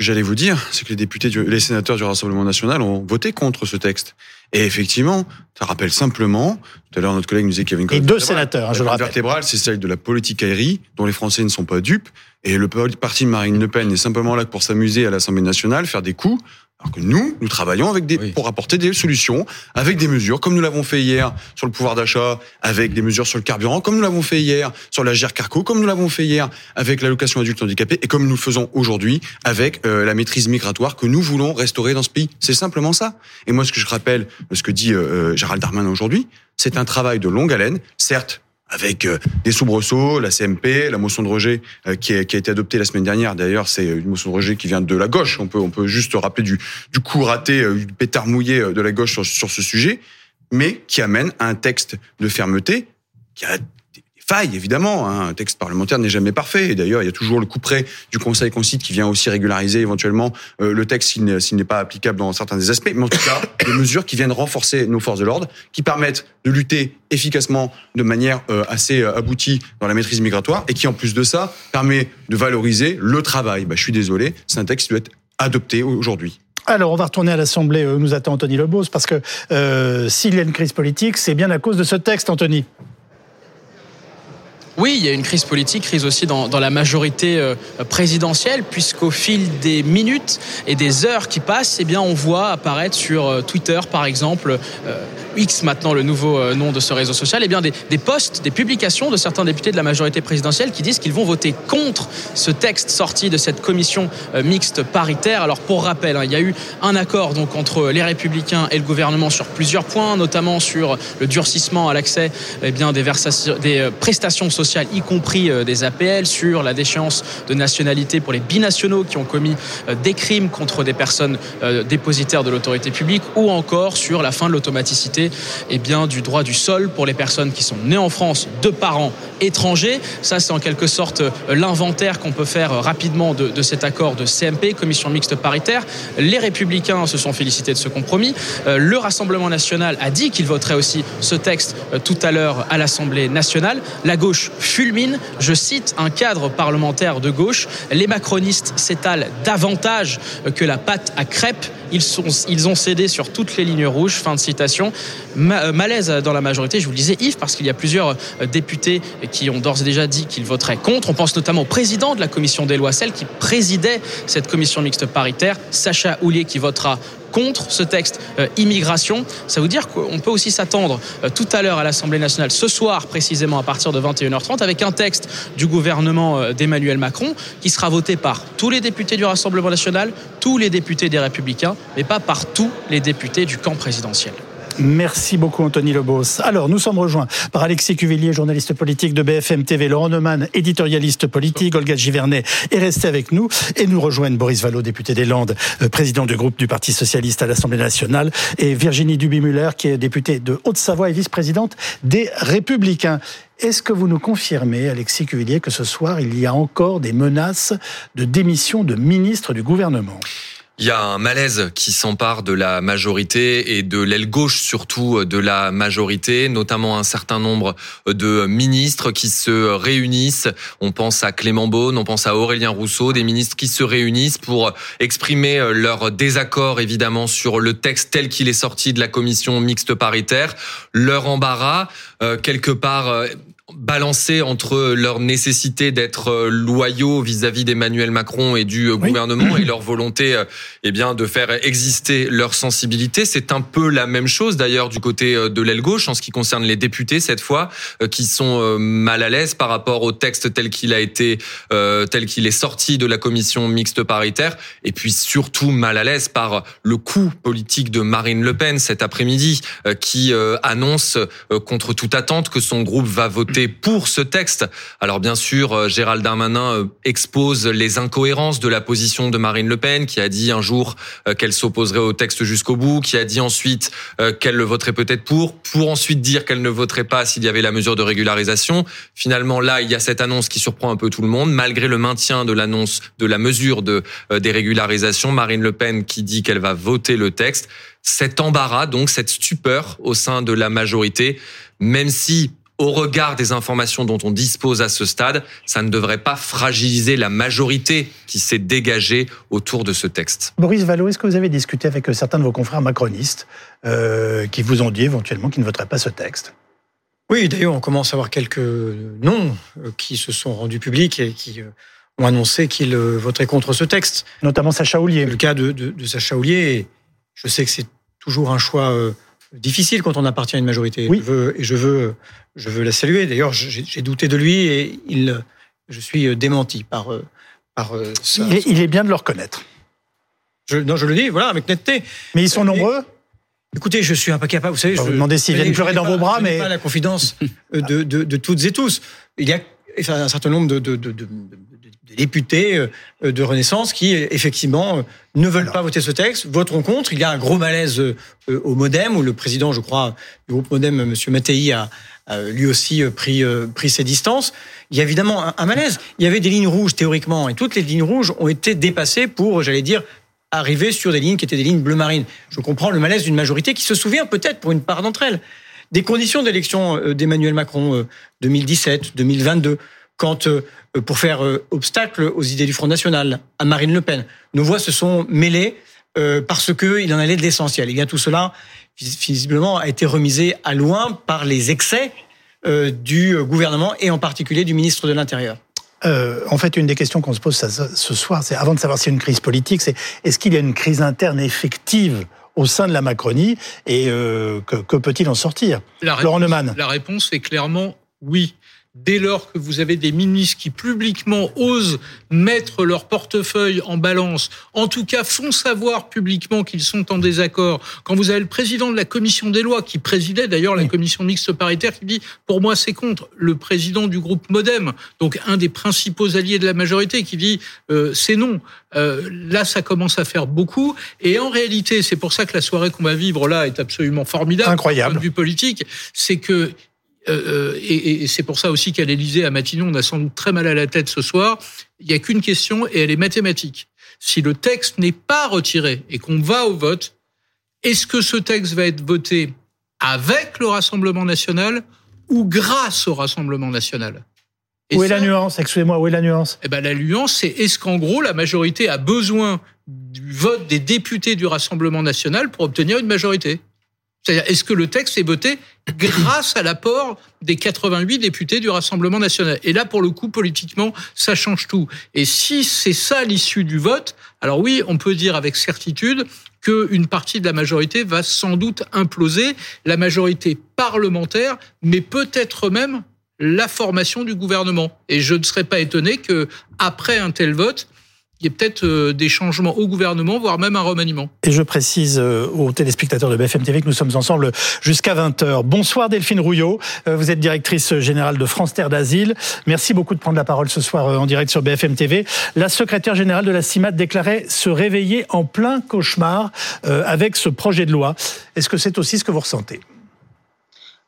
Speaker 7: que j'allais vous dire, c'est que les députés, du- les sénateurs du Rassemblement national ont voté contre ce texte. Et effectivement, ça rappelle simplement, tout à l'heure notre collègue nous disait qu'il y avait une
Speaker 1: Et deux sénateurs, hein, je le rappelle.
Speaker 7: vertébrale, c'est celle de la politique aérie, dont les Français ne sont pas dupes. Et le parti de Marine Le Pen est simplement là pour s'amuser à l'Assemblée nationale, faire des coups, Alors que nous, nous travaillons avec des,
Speaker 6: Oui.
Speaker 7: pour apporter des solutions, avec des mesures, comme nous l'avons fait hier sur le pouvoir d'achat, avec des mesures sur le carburant, comme nous l'avons fait hier sur la GER-Carco, comme nous l'avons fait hier avec l'allocation adulte handicapé, et comme nous le faisons aujourd'hui avec euh, la maîtrise migratoire que nous voulons restaurer dans ce pays. C'est simplement ça. Et moi, ce que je rappelle, ce que dit euh, Gérald Darmanin aujourd'hui, c'est un travail de longue haleine, certes, avec euh, des soubresauts, la CMP, la motion de rejet euh, qui, a, été adoptée la semaine dernière. D'ailleurs, c'est une motion de rejet qui vient de la gauche. On peut, on peut juste rappeler du, du coup raté, euh, du pétard mouillé euh, de la gauche sur, sur ce sujet, mais qui amène à un texte de fermeté qui a failles, évidemment. hein. Un texte parlementaire n'est jamais parfait. Et d'ailleurs, il y a toujours le coup près du Conseil concite qui vient aussi régulariser éventuellement euh, le texte s'il n'est pas applicable dans certains des aspects. Mais en tout cas, des mesures qui viennent renforcer nos forces de l'ordre, qui permettent de lutter efficacement de manière euh, assez euh, aboutie dans la maîtrise migratoire et qui, en plus de ça, permet de valoriser le travail. Bah, je suis désolé, c'est un texte qui doit être adopté aujourd'hui.
Speaker 1: Alors, on va retourner à l'Assemblée où nous attend Anthony Lebos, parce que s'il y a une crise politique, c'est bien à cause de ce texte, Anthony.
Speaker 10: Oui, il y a une crise politique, crise aussi dans, la majorité euh, présidentielle, puisqu'au fil des minutes et des heures qui passent, eh bien, on voit apparaître sur euh, Twitter, par exemple, euh, X maintenant le nouveau euh, nom de ce réseau social, eh bien, des, des posts, des publications de certains députés de la majorité présidentielle qui disent qu'ils vont voter contre ce texte sorti de cette commission euh, mixte paritaire. Alors, pour rappel, hein, il y a eu un accord donc entre les Républicains et le gouvernement sur plusieurs points, notamment sur le durcissement à l'accès eh des, euh, prestations sociales, y compris euh, des APL, sur la déchéance de nationalité pour les binationaux qui ont commis euh, des crimes contre des personnes euh, dépositaires de l'autorité publique, ou encore sur la fin de l'automaticité eh bien, du droit du sol pour les personnes qui sont nées en France de parents étrangers. Ça, c'est en quelque sorte euh, l'inventaire qu'on peut faire euh, rapidement de, cet accord de CMP, commission mixte paritaire. Les républicains se sont félicités de ce compromis. Euh, Le Rassemblement national a dit qu'il voterait aussi ce texte tout à l'heure à l'Assemblée nationale. La gauche fulmine. Je cite un cadre parlementaire de gauche. Les macronistes s'étalent davantage que la pâte à crêpes. Ils ont cédé sur toutes les lignes rouges. Fin de citation. Euh, malaise dans la majorité, je vous le disais, Yves, parce qu'il y a plusieurs euh, députés qui ont d'ores et déjà dit qu'ils voteraient contre. On pense notamment au président de la commission des lois, celle qui présidait cette commission mixte paritaire, Sacha Houlier, qui votera contre ce texte euh, immigration. Ça veut dire qu'on peut aussi s'attendre tout à l'heure à l'Assemblée nationale, ce soir précisément à partir de 21h30, avec un texte du gouvernement d'Emmanuel Macron qui sera voté par tous les députés du Rassemblement national, tous les députés des Républicains, mais pas par tous les députés du camp présidentiel.
Speaker 1: Merci beaucoup Anthony Lebos. Alors, nous sommes rejoints par Alexis Cuvillier, journaliste politique de BFM TV, Laurent Neumann, éditorialiste politique, Olga Givernet est resté avec nous et nous rejoignent Boris Vallot, député des Landes, euh, président du groupe du Parti Socialiste à l'Assemblée Nationale et Virginie Duby-Muller, qui est députée de Haute-Savoie et vice-présidente des Républicains. Est-ce que vous nous confirmez, Alexis Cuvillier, que ce soir, il y a encore des menaces de démission de ministres du gouvernement?
Speaker 11: Il y a un malaise qui s'empare de la majorité et de l'aile gauche surtout de la majorité, notamment un certain nombre de ministres qui se réunissent. On pense à Clément Beaune, on pense à Aurélien Rousseau, des ministres qui se réunissent pour exprimer leur désaccord évidemment sur le texte tel qu'il est sorti de la commission mixte paritaire, leur embarras, euh, quelque part balancé entre leur nécessité d'être euh, loyaux vis-à-vis d'Emmanuel Macron et du euh, gouvernement et leur volonté euh, eh bien de faire exister leur sensibilité. C'est un peu la même chose d'ailleurs du côté de l'aile gauche en ce qui concerne les députés cette fois qui sont mal à l'aise par rapport au texte tel qu'il a été euh, tel qu'il est sorti de la commission mixte paritaire et puis surtout mal à l'aise par le coup politique de Marine Le Pen cet après-midi euh, qui euh, annonce contre toute attente que son groupe va voter pour ce texte. Alors bien sûr, euh, Gérald Darmanin euh, expose les incohérences de la position de Marine Le Pen, qui a dit un jour euh, qu'elle s'opposerait au texte jusqu'au bout, qui a dit ensuite qu'elle le voterait peut-être pour, pour ensuite dire qu'elle ne voterait pas s'il y avait la mesure de régularisation. Finalement, là, il y a cette annonce qui surprend un peu tout le monde, malgré le maintien de l'annonce de la mesure de des régularisations. Marine Le Pen qui dit qu'elle va voter le texte. Cet embarras, donc cette stupeur au sein de la majorité, même si au regard des informations dont on dispose à ce stade, ça ne devrait pas fragiliser la majorité qui s'est dégagée autour de ce texte.
Speaker 1: Boris Vallot, est-ce que vous avez discuté avec euh, certains de vos confrères macronistes euh, qui vous ont dit éventuellement qu'ils ne voteraient pas ce texte?
Speaker 12: Oui, d'ailleurs, on commence à avoir quelques noms euh, qui se sont rendus publics et qui ont annoncé qu'ils voteraient contre ce texte.
Speaker 1: Notamment Sacha Oulier.
Speaker 12: Le cas de, de, de Sacha Oulier, je sais que c'est toujours un choix euh, difficile quand on appartient à une majorité.
Speaker 1: Oui.
Speaker 12: Je veux, et je veux, je veux la saluer. D'ailleurs, j'ai douté de lui et il, je suis démenti par, euh, par euh, ça.
Speaker 1: Il est, il est bien de le reconnaître.
Speaker 12: Je, non, je le dis, voilà, avec netteté.
Speaker 1: Mais ils sont nombreux
Speaker 12: Écoutez, je suis incapable. Vous savez,
Speaker 1: Bah,
Speaker 12: je
Speaker 1: vous demandez s'ils viennent pleurer dans vos bras,
Speaker 12: je
Speaker 1: mais-
Speaker 12: pas la confidence euh, de, de, de toutes et tous. Il y a un certain nombre de, de, de, députés euh, de Renaissance qui, effectivement, ne veulent pas voter ce texte, voteront contre. Il y a un gros malaise euh, au Modem, où le président, je crois, du groupe Modem, M. Mattei, a, lui aussi euh, pris, pris ses distances. Il y a évidemment un, un malaise. Il y avait des lignes rouges, théoriquement, et toutes les lignes rouges ont été dépassées pour, j'allais dire, arriver sur des lignes qui étaient des lignes bleu marine. Je comprends le malaise d'une majorité qui se souvient peut-être pour une part d'entre elles des conditions d'élection d'Emmanuel Macron euh, 2017, 2022, quand euh, pour faire euh, obstacle aux idées du Front National, à Marine Le Pen, nos voix se sont mêlées euh, parce que il en allait de l'essentiel. Et bien tout cela, vis- visiblement, a été remisé à loin par les excès euh, du gouvernement et en particulier du ministre de l'Intérieur.
Speaker 1: Euh, en fait, une des questions qu'on se pose ce soir, c'est avant de savoir s'il y a une crise politique, c'est est-ce qu'il y a une crise interne effective au sein de la Macronie et euh, que, que peut-il en sortir?
Speaker 13: La
Speaker 1: Laurent
Speaker 13: réponse,
Speaker 1: Neumann.
Speaker 13: la réponse est clairement oui. Dès lors que vous avez des ministres qui publiquement osent mettre leur portefeuille en balance, en tout cas font savoir publiquement qu'ils sont en désaccord, quand vous avez le président de la commission des lois, qui présidait d'ailleurs la commission mixte paritaire, qui dit pour moi c'est contre, le président du groupe Modem, donc un des principaux alliés de la majorité, qui dit euh, c'est non. Euh, là, ça commence à faire beaucoup. Et en réalité, c'est pour ça que la soirée qu'on va vivre là est absolument formidable.
Speaker 1: Incroyable.
Speaker 13: Du point de vue politique, c'est que euh, et, et c'est pour ça aussi qu'à l'Élysée, à Matignon, on a sans doute très mal à la tête ce soir. Il n'y a qu'une question et elle est mathématique. Si le texte n'est pas retiré et qu'on va au vote, est-ce que ce texte va être voté avec le Rassemblement national ou grâce au Rassemblement national? Et
Speaker 1: Où est la nuance? Excusez-moi, où est la nuance?
Speaker 13: eh ben, la nuance, c'est est-ce qu'en gros, la majorité a besoin du vote des députés du Rassemblement national pour obtenir une majorité? C'est-à-dire, est-ce que le texte est voté grâce à l'apport des 88 députés du Rassemblement national? Et là, pour le coup, politiquement, ça change tout. Et si c'est ça l'issue du vote, alors oui, on peut dire avec certitude qu'une partie de la majorité va sans doute imploser, la majorité parlementaire, mais peut-être même la formation du gouvernement. Et je ne serais pas étonné que après un tel vote, il y ait peut-être euh, des changements au gouvernement, voire même un remaniement.
Speaker 1: Et je précise euh, aux téléspectateurs de BFM TV que nous sommes ensemble jusqu'à 20h. Bonsoir Delphine Rouillot, Euh, vous êtes directrice générale de France Terre d'Asile. Merci beaucoup de prendre la parole ce soir en direct sur BFM TV. La secrétaire générale de la CIMAT déclarait se réveiller en plein cauchemar avec ce projet de loi. Est-ce que c'est aussi ce que vous ressentez?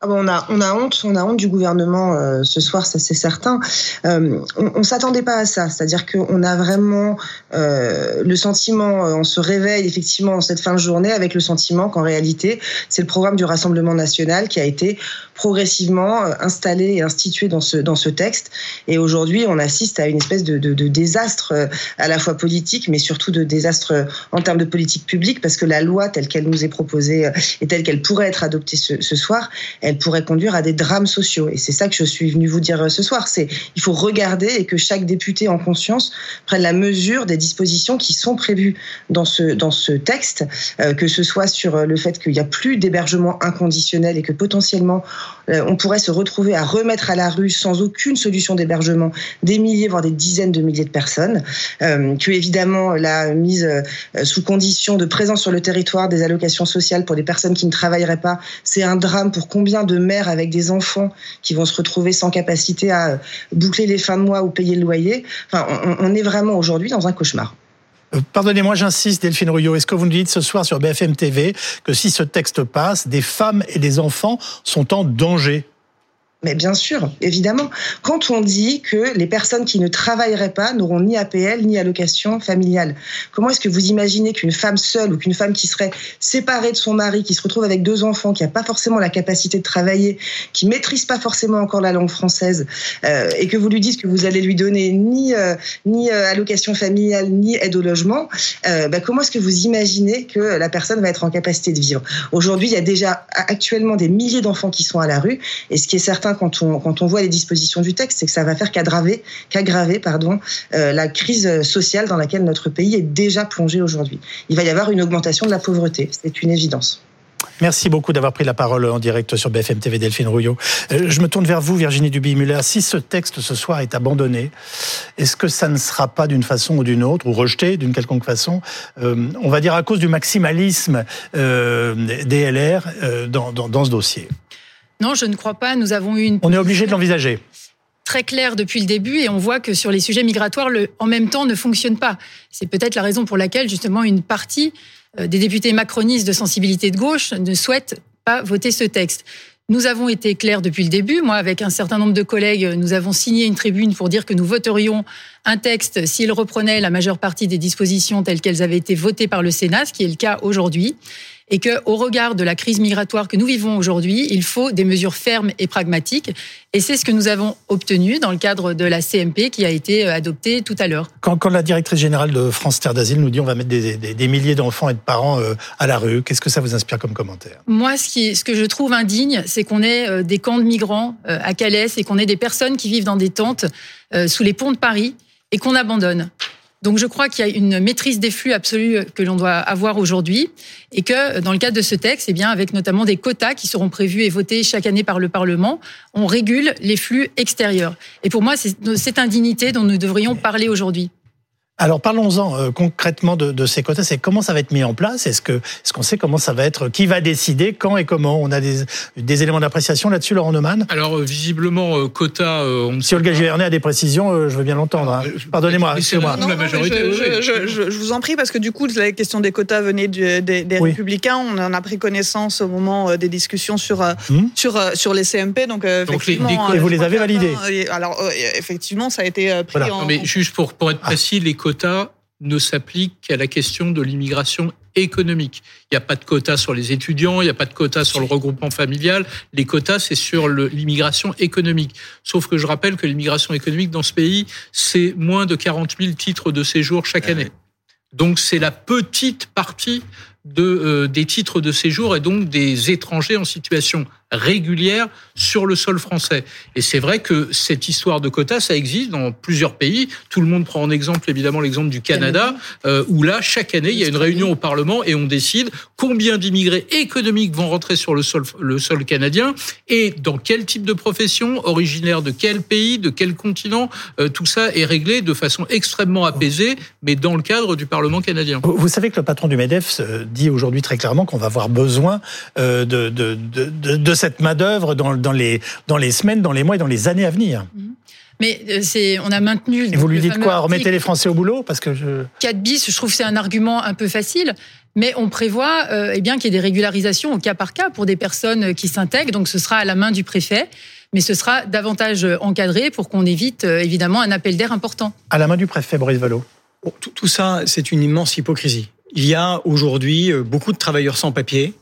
Speaker 14: Ah on a on a honte, on a honte du gouvernement euh, ce soir, ça c'est certain. Euh, on, on s'attendait pas à ça, c'est-à-dire qu'on a vraiment euh, le sentiment, on se réveille effectivement en cette fin de journée avec le sentiment qu'en réalité c'est le programme du Rassemblement national qui a été progressivement installé et institué dans ce dans ce texte. Et aujourd'hui, on assiste à une espèce de, de, désastre à la fois politique, mais surtout de désastre en termes de politique publique, parce que la loi telle qu'elle nous est proposée et telle qu'elle pourrait être adoptée ce, ce soir, elle pourrait conduire à des drames sociaux. Et c'est ça que je suis venue vous dire euh, ce soir. Il faut regarder et que chaque député en conscience prenne la mesure des dispositions qui sont prévues dans ce texte, euh, que ce soit sur euh, le fait qu'il n'y a plus d'hébergement inconditionnel et que potentiellement on pourrait se retrouver à remettre à la rue sans aucune solution d'hébergement des milliers voire des dizaines de milliers de personnes, euh, que évidemment la mise euh, sous condition de présence sur le territoire des allocations sociales pour des personnes qui ne travailleraient pas, c'est un drame pour combien de mères avec des enfants qui vont se retrouver sans capacité à euh, boucler les fins de mois ou payer le loyer. Enfin, on est vraiment aujourd'hui dans un cauchemar.
Speaker 1: Euh, Pardonnez-moi, j'insiste, Delphine Rouillot. Est-ce que vous nous dites ce soir sur BFM TV que si ce texte passe, des femmes et des enfants sont en danger?
Speaker 14: Mais bien sûr, évidemment. Quand on dit que les personnes qui ne travailleraient pas n'auront ni APL ni allocation familiale, comment est-ce que vous imaginez qu'une femme seule ou qu'une femme qui serait séparée de son mari, qui se retrouve avec deux enfants, qui n'a pas forcément la capacité de travailler, qui maîtrise pas forcément encore la langue française, euh, et que vous lui dites que vous allez lui donner ni euh, euh, allocation familiale ni aide au logement, bah, comment est-ce que vous imaginez que la personne va être en capacité de vivre? Aujourd'hui, il y a déjà actuellement des milliers d'enfants qui sont à la rue, et ce qui est certain quand on, voit les dispositions du texte, c'est que ça va faire qu'aggraver, pardon, euh, la crise sociale dans laquelle notre pays est déjà plongé aujourd'hui. Il va y avoir une augmentation de la pauvreté, c'est une évidence.
Speaker 1: Merci beaucoup d'avoir pris la parole en direct sur BFM TV, Delphine Rouillot. Euh, Je me tourne vers vous, Virginie Duby-Muller. Si ce texte ce soir est abandonné, est-ce que ça ne sera pas d'une façon ou d'une autre, ou rejeté d'une quelconque façon, euh, on va dire à cause du maximalisme des LR dans ce dossier?
Speaker 15: Non, je ne crois pas. Nous avons eu une
Speaker 1: On est obligé de l'envisager.
Speaker 15: très claire depuis le début et on voit que sur les sujets migratoires, le en même temps ne fonctionne pas. C'est peut-être la raison pour laquelle justement une partie euh, des députés macronistes de sensibilité de gauche ne souhaitent pas voter ce texte. Nous avons été clairs depuis le début. Moi, avec un certain nombre de collègues, nous avons signé une tribune pour dire que nous voterions un texte s'il reprenait la majeure partie des dispositions telles qu'elles avaient été votées par le Sénat, ce qui est le cas aujourd'hui et que, au regard de la crise migratoire que nous vivons aujourd'hui, il faut des mesures fermes et pragmatiques. Et c'est ce que nous avons obtenu dans le cadre de la CMP qui a été euh, adoptée tout à l'heure.
Speaker 1: Quand, quand la directrice générale de France Terre d'Asile nous dit on va mettre des, des, des milliers d'enfants et de parents euh, à la rue, qu'est-ce que ça vous inspire comme commentaire?
Speaker 15: Moi, ce, qui, ce que je trouve indigne, c'est qu'on ait euh, des camps de migrants à Calais et qu'on ait des personnes qui vivent dans des tentes sous les ponts de Paris et qu'on abandonne. Donc je crois qu'il y a une maîtrise des flux absolue que l'on doit avoir aujourd'hui et que dans le cadre de ce texte, eh bien avec notamment des quotas qui seront prévus et votés chaque année par le Parlement, on régule les flux extérieurs. Et pour moi, c'est cette indignité dont nous devrions parler aujourd'hui.
Speaker 1: Alors parlons-en euh, concrètement de, de, ces quotas. C'est comment ça va être mis en place? Est-ce que est-ce qu'on sait comment ça va être Qui va décider Quand et comment? On a des, des éléments d'appréciation là-dessus, Laurent Neumann?
Speaker 13: Alors euh, visiblement euh, quota. Euh, on
Speaker 1: si Olga Givernet a des précisions, euh, je veux bien l'entendre. Hein. Pardonnez-moi.
Speaker 13: Excusez-moi.
Speaker 5: Non, non,
Speaker 13: majorité,
Speaker 5: je, je, je, je, vous en prie parce que du coup la question des quotas venait du, des, des
Speaker 1: Oui.
Speaker 5: républicains. On en a pris connaissance au moment euh, des discussions sur
Speaker 1: Hmm?
Speaker 5: sur euh, sur les CMP. Donc, euh,
Speaker 13: Donc, les-
Speaker 5: effectivement,
Speaker 13: les quotas-
Speaker 1: Et vous les avez validés
Speaker 5: Alors euh, effectivement, ça a été euh, pris
Speaker 1: Voilà.
Speaker 5: en.
Speaker 13: Non, mais juste pour, pour être précis, les quotas ne s'appliquent qu'à la question de l'immigration économique. Il n'y a pas de quotas sur les étudiants, il n'y a pas de quotas sur le regroupement familial. Les quotas, c'est sur l'immigration économique. Sauf que je rappelle que l'immigration économique dans ce pays, c'est moins de 40 000 titres de séjour chaque année. Donc c'est la petite partie de, euh, des titres de séjour et donc des étrangers en situation régulière sur le sol français. Et c'est vrai que cette histoire de quotas, ça existe dans plusieurs pays. Tout le monde prend en exemple évidemment l'exemple du Canada, euh, où là, chaque année, il y a une réunion au Parlement et on décide combien d'immigrés économiques vont rentrer sur le sol, le sol canadien et dans quel type de profession, originaire de quel pays, de quel continent. Euh, tout ça est réglé de façon extrêmement apaisée, mais dans le cadre du Parlement canadien.
Speaker 1: Vous, savez que le patron du MEDEF euh, dit aujourd'hui très clairement qu'on va avoir besoin euh, de, de, de, de, de cette main-d'œuvre dans, dans, les, dans les semaines, dans les mois et dans les années à venir.
Speaker 15: Mais euh, c'est, on a maintenu.
Speaker 1: Et vous lui dites quoi
Speaker 15: article
Speaker 1: Remettez les Français au boulot Parce que je.
Speaker 15: 4 bis, je trouve que c'est un argument un peu facile, mais on prévoit euh, eh bien qu'il y ait des régularisations au cas par cas pour des personnes qui s'intègrent. Donc ce sera à la main du préfet, mais ce sera davantage encadré pour qu'on évite euh, évidemment un appel d'air important.
Speaker 1: À la main du préfet Boris Vallot.
Speaker 12: Bon, tout, tout ça, c'est une immense hypocrisie. Il y a aujourd'hui euh, beaucoup de travailleurs sans papier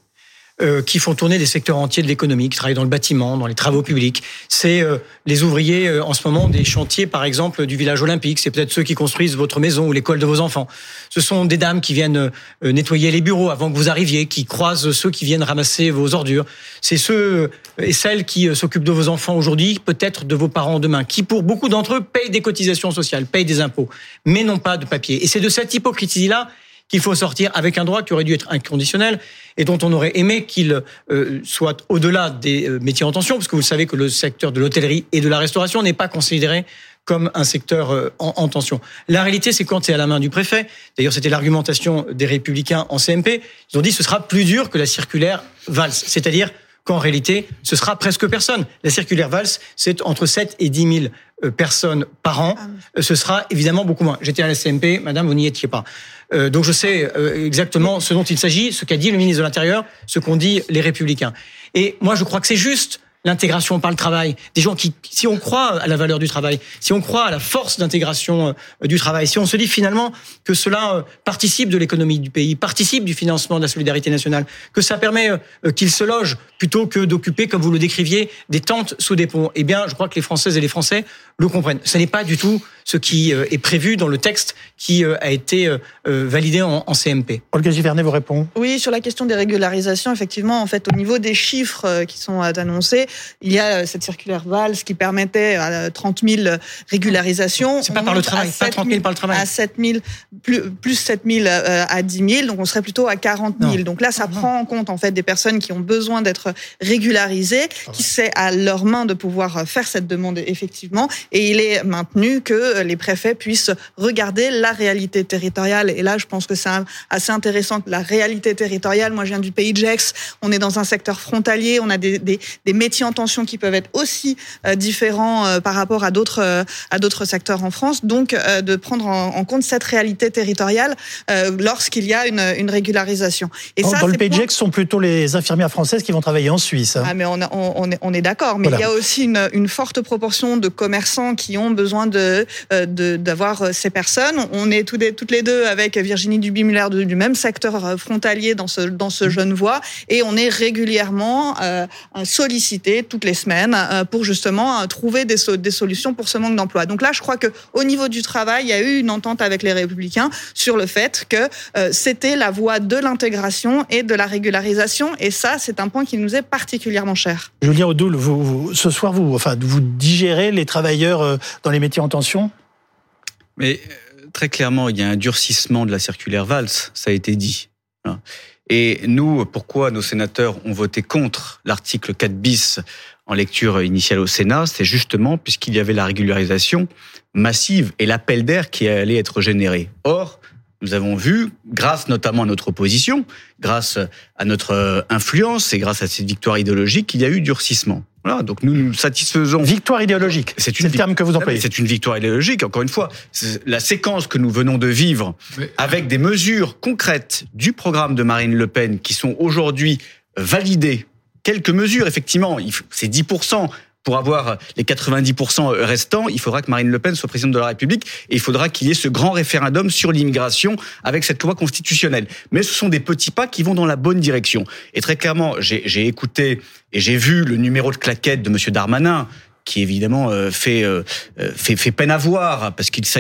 Speaker 12: euh, qui font tourner des secteurs entiers de l'économie, qui travaillent dans le bâtiment, dans les travaux publics. C'est euh, les ouvriers euh, en ce moment des chantiers, par exemple, du village olympique. C'est peut-être ceux qui construisent votre maison ou l'école de vos enfants. Ce sont des dames qui viennent euh, nettoyer les bureaux avant que vous arriviez, qui croisent ceux qui viennent ramasser vos ordures. C'est ceux euh, et celles qui euh, s'occupent de vos enfants aujourd'hui, peut-être de vos parents demain, qui pour beaucoup d'entre eux payent des cotisations sociales, payent des impôts, mais n'ont pas de papier. Et c'est de cette hypocrisie-là qu'il faut sortir avec un droit qui aurait dû être inconditionnel et dont on aurait aimé qu'il euh, soit au-delà des euh, métiers en tension, parce que vous savez que le secteur de l'hôtellerie et de la restauration n'est pas considéré comme un secteur euh, en, en tension. La réalité, c'est quand c'est à la main du préfet. D'ailleurs, c'était l'argumentation des républicains en CMP. Ils ont dit que ce sera plus dur que la circulaire Valls, c'est-à-dire qu'en réalité, ce sera presque personne. La circulaire Valls, c'est entre 7 et 10 000 euh, personnes par an. Euh, Ce sera évidemment beaucoup moins. J'étais à la CMP, madame, vous n'y étiez pas. Euh, donc je sais euh, exactement ce dont il s'agit, ce qu'a dit le ministre de l'Intérieur, ce qu'ont dit les républicains. Et moi, je crois que c'est juste l'intégration par le travail. Des gens qui, si on croit à la valeur du travail, si on croit à la force d'intégration euh, du travail, si on se dit finalement que cela euh, participe de l'économie du pays, participe du financement de la solidarité nationale, que ça permet euh, qu'ils se logent plutôt que d'occuper, comme vous le décriviez, des tentes sous des ponts, eh bien, je crois que les Françaises et les Français le comprennent. Ce n'est pas du tout ce qui euh, est prévu dans le texte qui euh, a été euh, validé en, en CMP.
Speaker 1: Olga Givernet vous répond.
Speaker 5: Oui, sur la question des régularisations, effectivement, en fait, au niveau des chiffres qui sont annoncés, Il y a cette circulaire Valls qui permettait à 30 000 régularisations.
Speaker 12: C'est pas par le travail, pas 30 000 par le travail.
Speaker 5: À 7 000, plus, plus 7 000 euh, à 10 000, donc on serait plutôt à 40 000.
Speaker 12: Non.
Speaker 5: Donc là, ça prend en compte en fait des personnes qui ont besoin d'être régularisées, qui c'est à leurs mains de pouvoir faire cette demande effectivement. Et il est maintenu que les préfets puissent regarder la réalité territoriale. Et là, je pense que c'est assez intéressant la réalité territoriale. Moi, je viens du pays de Gex. On est dans un secteur frontalier. On a des, des, des métiers en tension qui peuvent être aussi euh, différents euh, par rapport à d'autres euh, à d'autres secteurs en France. Donc, de prendre en, en compte cette réalité territoriale lorsqu'il y a une, une régularisation. Et
Speaker 1: Dans,
Speaker 5: ça,
Speaker 1: dans le pays de Gex, ce sont plutôt les infirmières françaises qui vont travailler en Suisse. hein.
Speaker 5: ah, mais on, a- on, on est, on est d'accord, mais
Speaker 1: Voilà.
Speaker 5: il y a aussi une, une forte proportion de commerçants qui ont besoin de- d'avoir euh, ces personnes. On est toutes les deux avec Virginie Duby-Muller de- du même secteur euh, frontalier dans ce dans
Speaker 1: Mmh.
Speaker 5: ce Genevois et on est régulièrement euh, sollicité toutes les semaines euh, pour justement euh, trouver des, so- des solutions pour ce manque d'emploi. Donc là, je crois que au niveau du travail, il y a eu une entente avec les Républicains sur le fait que euh, c'était la voie de l'intégration et de la régularisation. Et ça, c'est un point qui nous est particulièrement cher.
Speaker 1: Julien vous, vous- ce soir, vous, enfin, vous digérez les travailleurs euh, dans les métiers en tension?
Speaker 6: Mais euh, très clairement, il y a un durcissement de la circulaire Valls, ça a été dit. Hein. Et nous, pourquoi nos sénateurs ont voté contre l'article 4 bis en lecture initiale au Sénat C'est justement puisqu'il y avait la régularisation massive et l'appel d'air qui allait être généré. Or, nous avons vu, grâce notamment à notre opposition, grâce à notre euh, influence et grâce à cette victoire idéologique, qu'il y a eu durcissement. Voilà, donc nous nous satisfaisons.
Speaker 1: Victoire idéologique.
Speaker 6: C'est
Speaker 1: le terme que vous employez.
Speaker 6: C'est une victoire idéologique. Encore une fois, c'est la séquence que nous venons de vivre avec des mesures concrètes du programme de Marine Le Pen qui sont aujourd'hui validées. Quelques mesures, effectivement, c'est 10%. Pour avoir les 90% restants, il faudra que Marine Le Pen soit présidente de la République et il faudra qu'il y ait ce grand référendum sur l'immigration avec cette loi constitutionnelle. Mais ce sont des petits pas qui vont dans la bonne direction. Et très clairement, j'ai écouté et j'ai vu le numéro de claquette de Monsieur Darmanin qui évidemment euh, fait, euh, euh, fait fait peine à voir parce qu'il se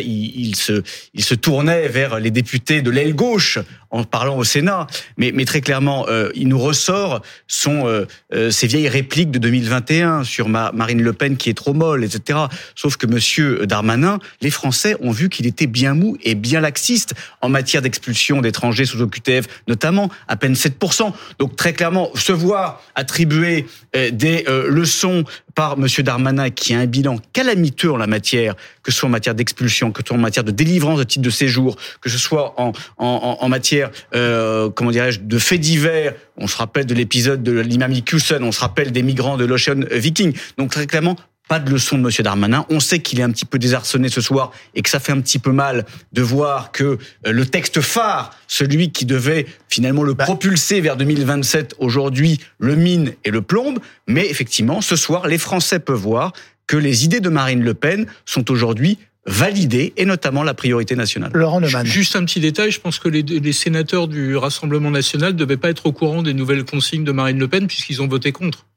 Speaker 6: il se tournait vers les députés de l'aile gauche en parlant au Sénat. Mais mais très clairement il nous ressort son ces vieilles répliques de 2021 sur Ma- Marine Le Pen qui est trop molle etc sauf que monsieur Darmanin les Français ont vu qu'il était bien mou et bien laxiste en matière d'expulsion d'étrangers sous OQTF notamment à peine 7% donc très clairement se voir attribuer des leçons par Monsieur Darmanin, qui a un bilan calamiteux en la matière, que ce soit en matière d'expulsion, que ce soit en matière de délivrance de titres de séjour, que ce soit en, en, matière, euh, comment dirais-je, de faits divers. On se rappelle de l'épisode de l'imam Kusen, on se rappelle des migrants de l'Ocean Viking. Donc très clairement, pas de leçon de Monsieur Darmanin. On sait qu'il est un petit peu désarçonné ce soir et que ça fait un petit peu mal de voir que euh, le texte phare, celui qui devait finalement le propulser vers 2027, aujourd'hui le mine et le plombe. Mais effectivement, ce soir, les Français peuvent voir que les idées de Marine Le Pen sont aujourd'hui validées et notamment la priorité nationale.
Speaker 1: Laurent Neumann.
Speaker 13: Juste un petit détail, je pense que les, les sénateurs du Rassemblement national ne devaient pas être au courant des nouvelles consignes de Marine Le Pen puisqu'ils ont voté contre.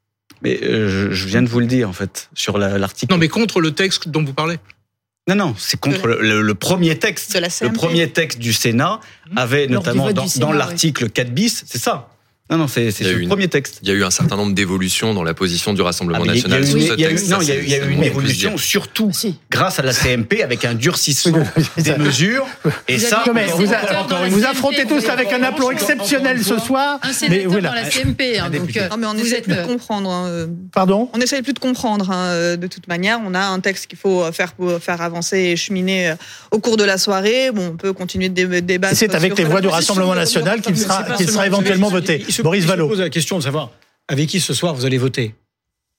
Speaker 6: Mais euh, je- je viens de vous le dire en fait sur la- l'article.
Speaker 13: Non, mais contre le texte dont vous parlez.
Speaker 6: Non, non, c'est contre le, le- le premier texte.
Speaker 5: De la
Speaker 6: Le premier texte du Sénat avait
Speaker 15: Lors du
Speaker 6: notamment dans, dans l'article 4 bis, c'est ça. Non, non, c'est c'est
Speaker 11: Il y a
Speaker 6: sur
Speaker 11: eu
Speaker 6: le
Speaker 11: une-
Speaker 6: premier texte.
Speaker 11: Il y a eu un certain nombre d'évolutions dans la position du Rassemblement
Speaker 6: Ah,
Speaker 11: national
Speaker 6: il y a
Speaker 11: sur
Speaker 6: eu-
Speaker 11: ce
Speaker 6: il y a eu-
Speaker 11: texte.
Speaker 6: non,
Speaker 11: ça,
Speaker 6: il y a eu-
Speaker 11: c'est-
Speaker 6: il y a eu
Speaker 11: c'est
Speaker 6: une évolution, surtout
Speaker 15: Si.
Speaker 6: grâce à la CMP avec un durcissement des mesures. Et
Speaker 15: Vous
Speaker 6: ça,
Speaker 15: avez-
Speaker 1: Non, vous, a- vous affrontez tous avec un aplomb exceptionnel ce soir.
Speaker 15: Un
Speaker 1: Mais voilà.
Speaker 15: dans la CMP. hein, donc, euh,
Speaker 5: Non, mais on
Speaker 15: vous
Speaker 5: essaie
Speaker 15: êtes
Speaker 5: plus de
Speaker 15: euh,
Speaker 5: comprendre. hein, euh,
Speaker 1: Pardon?
Speaker 5: On essaye plus de comprendre hein, euh, de toute manière. On a un texte qu'il faut faire pour faire avancer et cheminer euh, au cours de la soirée. Bon, on peut continuer de dé- débattre.
Speaker 1: C'est avec les voix du Rassemblement national qu'il sera, éventuellement voté.
Speaker 12: Se-
Speaker 1: Boris
Speaker 12: il se
Speaker 1: Vallot.
Speaker 12: pose la question de savoir avec qui ce soir vous allez voter?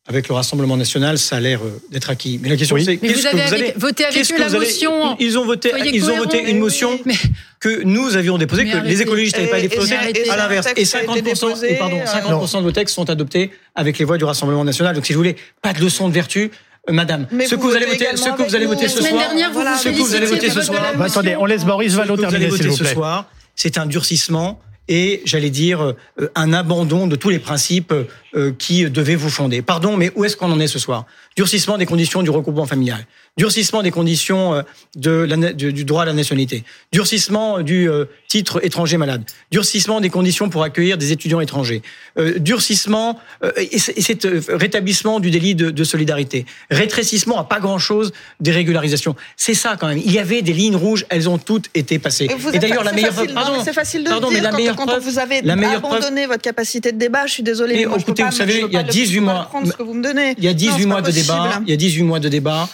Speaker 12: Avec le Rassemblement national, ça a l'air euh, d'être acquis. Mais la question
Speaker 1: Oui.
Speaker 12: c'est
Speaker 15: Mais
Speaker 12: qu'est-ce
Speaker 15: vous
Speaker 12: que
Speaker 15: avez
Speaker 12: vous allez
Speaker 15: voté avec eux la
Speaker 12: allez-
Speaker 15: motion?
Speaker 12: Ils ont voté, ils ont voté une motion
Speaker 15: Mais-
Speaker 12: que nous avions déposée, que les écologistes n'avaient pas déposée. À l'inverse, et
Speaker 5: qui a été
Speaker 12: 50%,
Speaker 5: déposé,
Speaker 12: et pardon,
Speaker 5: euh,
Speaker 12: 50% de vos textes sont adoptés avec les voix du Rassemblement national. Donc si vous voulez, pas de leçon de vertu. Euh, Madame,
Speaker 5: Mais
Speaker 12: ce que
Speaker 5: vous
Speaker 12: vous allez voter, ce que vous allez voter ce soir,
Speaker 15: dernière, vous
Speaker 12: ce que vous allez voter ce soir.
Speaker 1: attendez, on laisse Boris
Speaker 12: ce
Speaker 1: Vallot
Speaker 12: que vous allez
Speaker 1: terminer, s'il
Speaker 12: voter
Speaker 1: vous
Speaker 12: ce
Speaker 1: plaît.
Speaker 12: soir, c'est un durcissement et, j'allais dire, euh, un abandon de tous les principes euh, qui devaient vous fonder. Pardon, mais où est-ce qu'on en est ce soir? Durcissement des conditions du regroupement familial, durcissement des conditions euh, de la, du, du droit à la nationalité, durcissement du euh, titre étranger malade, durcissement des conditions pour accueillir des étudiants étrangers, euh, durcissement euh, et et euh, rétablissement du délit de, de solidarité, rétrécissement à pas grand-chose des régularisations. C'est ça quand même. Il y avait des lignes rouges, elles ont toutes été passées. Et d'ailleurs, la meilleure
Speaker 5: facile,
Speaker 12: pardon,
Speaker 5: c'est facile de
Speaker 12: pardon,
Speaker 5: le
Speaker 12: mais
Speaker 5: dire
Speaker 12: la
Speaker 5: quand,
Speaker 12: meilleure
Speaker 5: quand
Speaker 12: preuve-
Speaker 5: vous avez
Speaker 12: la meilleure preuve-
Speaker 5: abandonné votre capacité de débat. Je suis peux
Speaker 12: écoutez, vous savez, il y a
Speaker 5: pas le-
Speaker 12: 18
Speaker 5: je peux pas
Speaker 12: mois-. Il y a 18
Speaker 5: Non, c'est
Speaker 12: mois de débat. Il y a 18 mois de débat.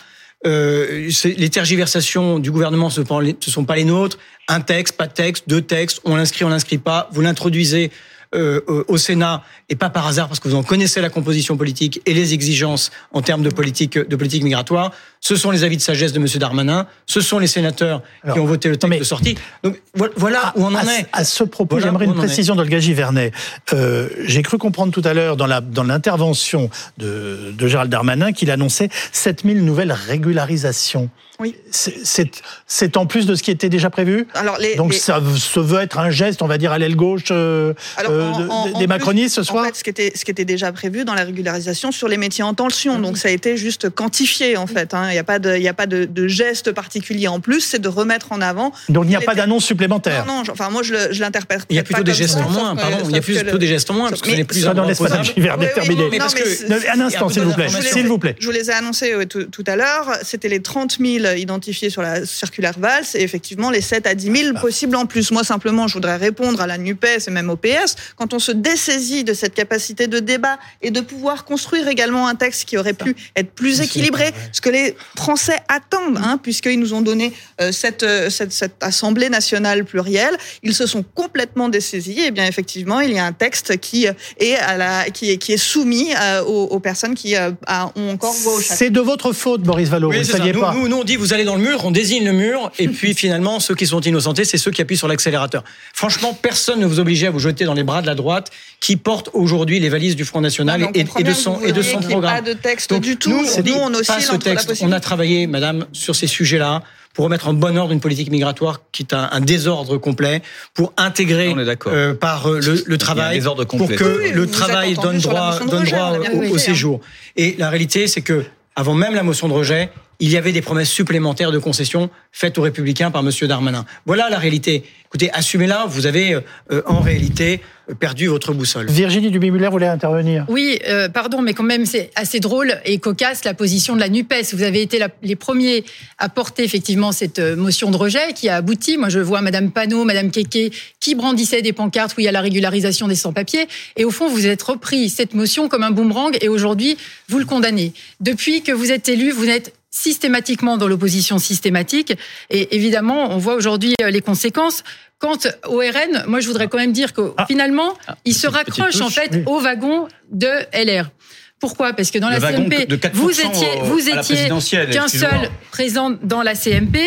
Speaker 12: Euh, les tergiversations du gouvernement ce ne sont pas les nôtres. Un texte, pas de texte, deux textes, on l'inscrit, on l'inscrit pas. Vous l'introduisez euh, au- au Sénat et pas par hasard parce que vous en connaissez la composition politique et les exigences en termes de politique de politique migratoire. Ce sont les avis de sagesse de M. Darmanin. Ce sont les sénateurs qui ont voté le texte de sortie. Donc vo- voilà où on en
Speaker 1: à,
Speaker 12: est.
Speaker 1: À ce propos,
Speaker 12: Voilà
Speaker 1: j'aimerais une précision d'Olga Givernet. Euh, J'ai cru comprendre tout à l'heure dans la dans l'intervention de, de Gérald Darmanin qu'il annonçait 7000 nouvelles régularisations.
Speaker 5: Oui.
Speaker 1: C'est- en plus de ce qui était déjà prévu.
Speaker 5: Alors, les-
Speaker 1: Donc
Speaker 5: les-
Speaker 1: ça se veut être un geste, on va dire à l'aile gauche euh,
Speaker 5: Alors,
Speaker 1: euh, de-
Speaker 5: en-
Speaker 1: des
Speaker 5: plus,
Speaker 1: macronistes ce soir.
Speaker 5: En fait, ce qui était, ce qui était déjà prévu dans la régularisation sur les métiers en tension. Donc, ça a été juste quantifié, en fait. hein. Il n'y a pas de, il y a pas de, de geste particulier en plus. C'est de remettre en avant.
Speaker 1: Donc il n'y a pas
Speaker 5: était-
Speaker 1: d'annonce supplémentaire.
Speaker 5: Non, non, enfin, moi, je l'interprète.
Speaker 12: Il y a plutôt des gestes en moins, pardon. Il y a plutôt des gestes en moins parce que c'est plus
Speaker 1: dans l'espace
Speaker 12: opposable.
Speaker 1: Givernet,
Speaker 5: Oui, oui,
Speaker 1: terminé.
Speaker 5: non, mais c'est-
Speaker 1: Un instant, s'il vous plaît.
Speaker 5: Je vous les ai-
Speaker 1: S'il vous plaît.
Speaker 5: Je vous les ai annoncés euh, tout, tout à l'heure. C'était les 30 000 identifiés sur la circulaire Valls et effectivement les 7 à 10 000 possibles en plus. Moi, simplement, je voudrais répondre à la NUPES et même au PS. Quand on se dessaisit de cette capacité de débat et de pouvoir construire également un texte qui aurait pu être plus équilibré, ce que les Français attendent, hein, puisqu'ils nous ont donné euh, cette, euh, cette, cette Assemblée nationale plurielle, ils se sont complètement dessaisis. Et bien, effectivement, il y a un texte qui euh, est, à la, qui est, qui est soumis euh, aux, aux personnes qui euh, ont encore voix au chapitre.
Speaker 1: C'est de votre faute, Boris Vallot.
Speaker 12: Oui,
Speaker 1: vous pas.
Speaker 12: nous, nous, on dit vous allez dans le mur, on désigne le mur, et puis finalement, ceux qui sont innocentés, c'est ceux qui appuient sur l'accélérateur. Franchement, personne ne vous obligeait à vous jeter dans les bras de la droite qui porte aujourd'hui les valises du Front National
Speaker 5: Non,
Speaker 12: et, de son, et de son programme.
Speaker 5: pas de texte
Speaker 12: Donc,
Speaker 5: du tout.
Speaker 12: Nous, on, dit,
Speaker 5: Nous, on
Speaker 12: pas ce texte. On a travaillé, madame, sur ces sujets-là pour remettre en bon ordre une politique migratoire qui est un, un désordre complet, pour intégrer
Speaker 6: On est d'accord.
Speaker 12: euh, par euh, le, le travail,
Speaker 6: désordre
Speaker 12: pour que
Speaker 5: Oui,
Speaker 12: le travail donne droit, donne
Speaker 5: rejet,
Speaker 12: droit
Speaker 5: bien
Speaker 12: au,
Speaker 5: hein.
Speaker 12: séjour. Et la réalité, c'est que avant même la motion de rejet, il y avait des promesses supplémentaires de concessions faites aux Républicains par Monsieur Darmanin. Voilà la réalité. Écoutez, assumez-la. Vous avez euh, en réalité euh, perdu votre boussole.
Speaker 1: Virginie Duby-Muller voulait intervenir.
Speaker 15: Oui, euh, pardon, mais quand même, c'est assez drôle et cocasse la position de la NUPES. Vous avez été la- les premiers à porter effectivement cette euh, motion de rejet qui a abouti. Moi, je vois Madame Panot, Madame Keke qui brandissaient des pancartes où il y a la régularisation des sans-papiers. Et au fond, vous êtes repris cette motion comme un boomerang et aujourd'hui, vous le condamnez. Depuis que vous êtes élu, vous êtes systématiquement dans l'opposition systématique. Et évidemment, on voit aujourd'hui euh, les conséquences. Quant au RN, moi, je voudrais quand même dire que finalement, il se raccroche en fait
Speaker 1: oui.
Speaker 15: au wagon de LR. Pourquoi? Parce que dans
Speaker 6: Le
Speaker 15: la CMP,
Speaker 6: de 4%
Speaker 15: vous étiez, vous étiez qu'un seul présent dans la CMP.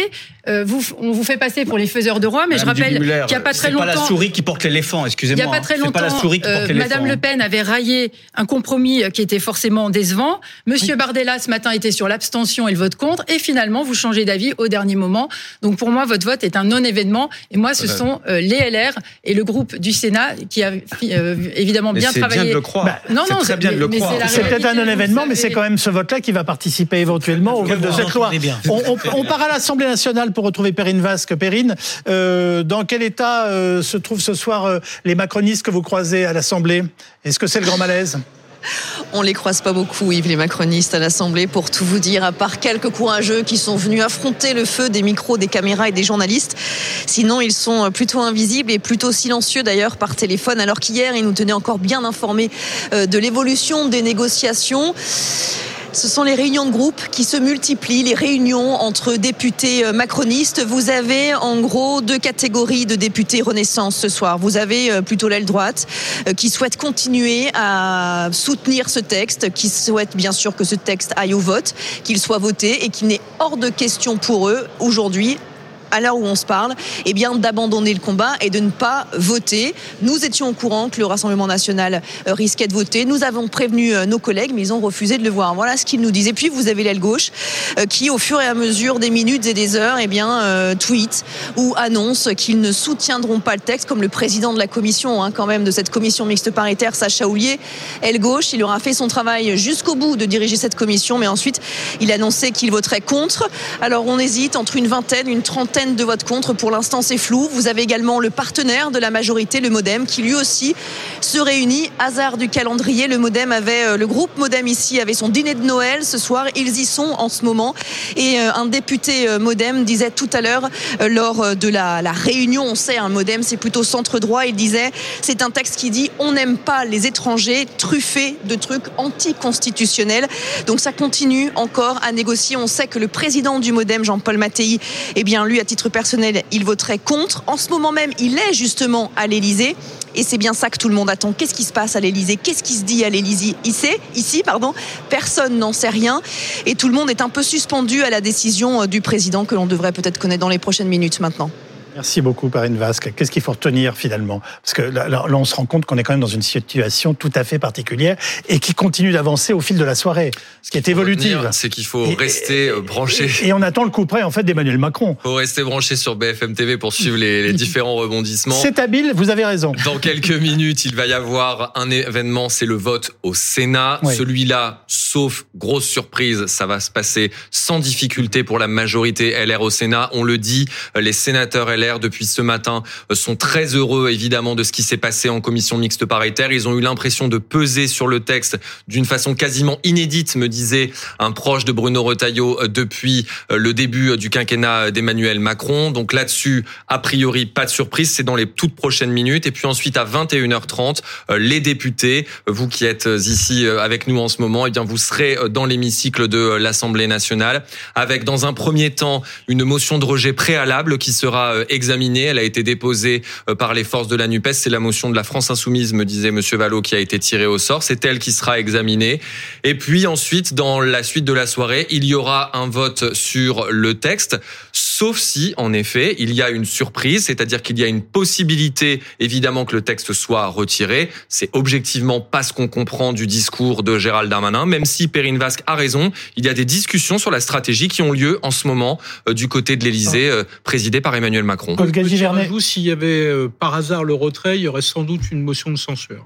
Speaker 15: Euh, vous, on vous fait passer pour les faiseurs de roi, mais je
Speaker 6: Madame
Speaker 15: rappelle qu'il n'y a pas très
Speaker 6: C'est pas
Speaker 15: longtemps.
Speaker 6: la souris qui porte l'éléphant,
Speaker 15: Il
Speaker 6: excusez-moi.
Speaker 15: n'y a pas très
Speaker 6: C'est
Speaker 15: longtemps,
Speaker 6: pas la souris qui porte
Speaker 15: euh. Madame Le Pen avait raillé un compromis qui était forcément décevant. Monsieur Bardella, ce matin, était sur l'abstention et le vote contre. Et finalement, vous changez d'avis au dernier moment. Donc, pour moi, votre vote est un non-événement. Et moi, ce sont euh, les LR et le groupe du Sénat qui a euh, évidemment
Speaker 6: Mais
Speaker 15: bien
Speaker 6: c'est
Speaker 15: travaillé.
Speaker 6: bien de le croire.
Speaker 1: Bah,
Speaker 15: non,
Speaker 6: c'est
Speaker 15: non,
Speaker 6: très bien de le
Speaker 15: mais
Speaker 6: croire.
Speaker 15: c'est
Speaker 1: C'est peut-être un non-événement, mais c'est quand même ce vote-là qui va participer éventuellement au vote de cette loi. on part à l'Assemblée nationale pour retrouver Perrine Vasque. Perrine, euh, dans quel état euh, se trouvent ce soir euh, les macronistes que vous croisez à l'Assemblée? Est-ce que c'est le grand malaise?
Speaker 16: On les croise pas beaucoup, Yves, les macronistes à l'Assemblée, pour tout vous dire, à part quelques courageux qui sont venus affronter le feu des micros, des caméras et des journalistes. Sinon, ils sont plutôt invisibles et plutôt silencieux d'ailleurs par téléphone, alors qu'hier, ils nous tenaient encore bien informés de l'évolution des négociations. Ce sont les réunions de groupe qui se multiplient, les réunions entre députés euh, macronistes. Vous avez en gros deux catégories de députés Renaissance ce soir. Vous avez euh, plutôt l'aile droite euh, qui souhaite continuer à soutenir ce texte, qui souhaite bien sûr que ce texte aille au vote, qu'il soit voté et qu'il n'est hors de question pour eux aujourd'hui à l'heure où on se parle, eh bien d'abandonner le combat et de ne pas voter. Nous étions au courant que le Rassemblement national euh, risquait de voter. Nous avons prévenu euh, nos collègues, mais ils ont refusé de le voir. Voilà ce qu'ils nous disaient. Puis vous avez l'aile gauche euh, qui, au fur et à mesure des minutes et des heures, eh bien tweet ou annonce qu'ils ne soutiendront pas le texte, comme le président de la commission, hein, quand même, de cette commission mixte paritaire, Sacha Houlier, aile gauche. Il aura fait son travail jusqu'au bout de diriger cette commission, mais ensuite il a annoncé qu'il voterait contre. Alors on hésite entre une vingtaine, une trentaine de votes contre. Pour l'instant, c'est flou. Vous avez également le partenaire de la majorité, le MoDem, qui lui aussi se réunit. Hasard du calendrier, le MoDem avait, euh, le groupe MoDem ici avait son dîner de Noël ce soir. Ils y sont en ce moment. Et euh, un député euh, MoDem disait tout à l'heure, lors de la, la réunion, on sait, un MoDem, c'est plutôt centre droit. Il disait, c'est un texte qui dit, on n'aime pas les étrangers truffés de trucs anticonstitutionnels. Donc ça continue encore à négocier. On sait que le président du MoDem, Jean-Paul Mattei, eh bien lui, à titre personnel, il voterait contre. En ce moment même, il est justement à l'Élysée. Et c'est bien ça que tout le monde attend. Qu'est-ce qui se passe à l'Élysée? Qu'est-ce qui se dit à l'Élysée? Ici, ici, pardon, personne n'en sait rien. Et tout le monde est un peu suspendu à la décision euh, du président que l'on devrait peut-être connaître dans les prochaines minutes maintenant.
Speaker 1: Merci beaucoup, Parine Vasque. Qu'est-ce qu'il faut retenir finalement? Parce que là, on se rend compte qu'on est quand même dans une situation tout à fait particulière et qui continue d'avancer au fil de la soirée, ce qui est évolutif.
Speaker 11: C'est qu'il faut rester euh, branché.
Speaker 1: Et, on attend le coup près en fait d'Emmanuel Macron.
Speaker 11: Il faut rester branché sur BFM TV pour suivre les, les différents rebondissements.
Speaker 1: C'est habile, vous avez raison.
Speaker 11: Dans quelques minutes, il va y avoir un événement, c'est le vote au Sénat. Celui-là, sauf grosse surprise, ça va se passer sans difficulté pour la majorité LR au Sénat. On le dit, les sénateurs LR depuis ce matin euh, sont très heureux évidemment de ce qui s'est passé en commission mixte paritaire. Ils ont eu l'impression de peser sur le texte d'une façon quasiment inédite, me disait un proche de Bruno Retailleau euh, depuis euh, le début du quinquennat d'Emmanuel Macron. Donc là-dessus, a priori, pas de surprise, c'est dans les toutes prochaines minutes. Et puis ensuite, à 21h30, les députés, vous qui êtes ici avec nous en ce moment, eh bien vous serez dans l'hémicycle de l'Assemblée nationale avec dans un premier temps une motion de rejet préalable qui sera examinée. Elle a été déposée euh, par les forces de la NUPES. C'est la motion de la France Insoumise, me disait Monsieur Vallot, qui a été tirée au sort. C'est elle qui sera examinée. Et puis ensuite, dans la suite de la soirée, il y aura un vote sur le texte, sauf si, en effet, il y a une surprise, c'est-à-dire qu'il y a une possibilité, évidemment, que le texte soit retiré. C'est objectivement pas ce qu'on comprend du discours de Gérald Darmanin, même si Perrine Vasque a raison. Il y a des discussions sur la stratégie qui ont lieu en ce moment euh, du côté de l'Élysée, euh, présidée par Emmanuel Macron.
Speaker 13: Vous, s'il y avait euh, par hasard le retrait, il y aurait sans doute une motion de censure.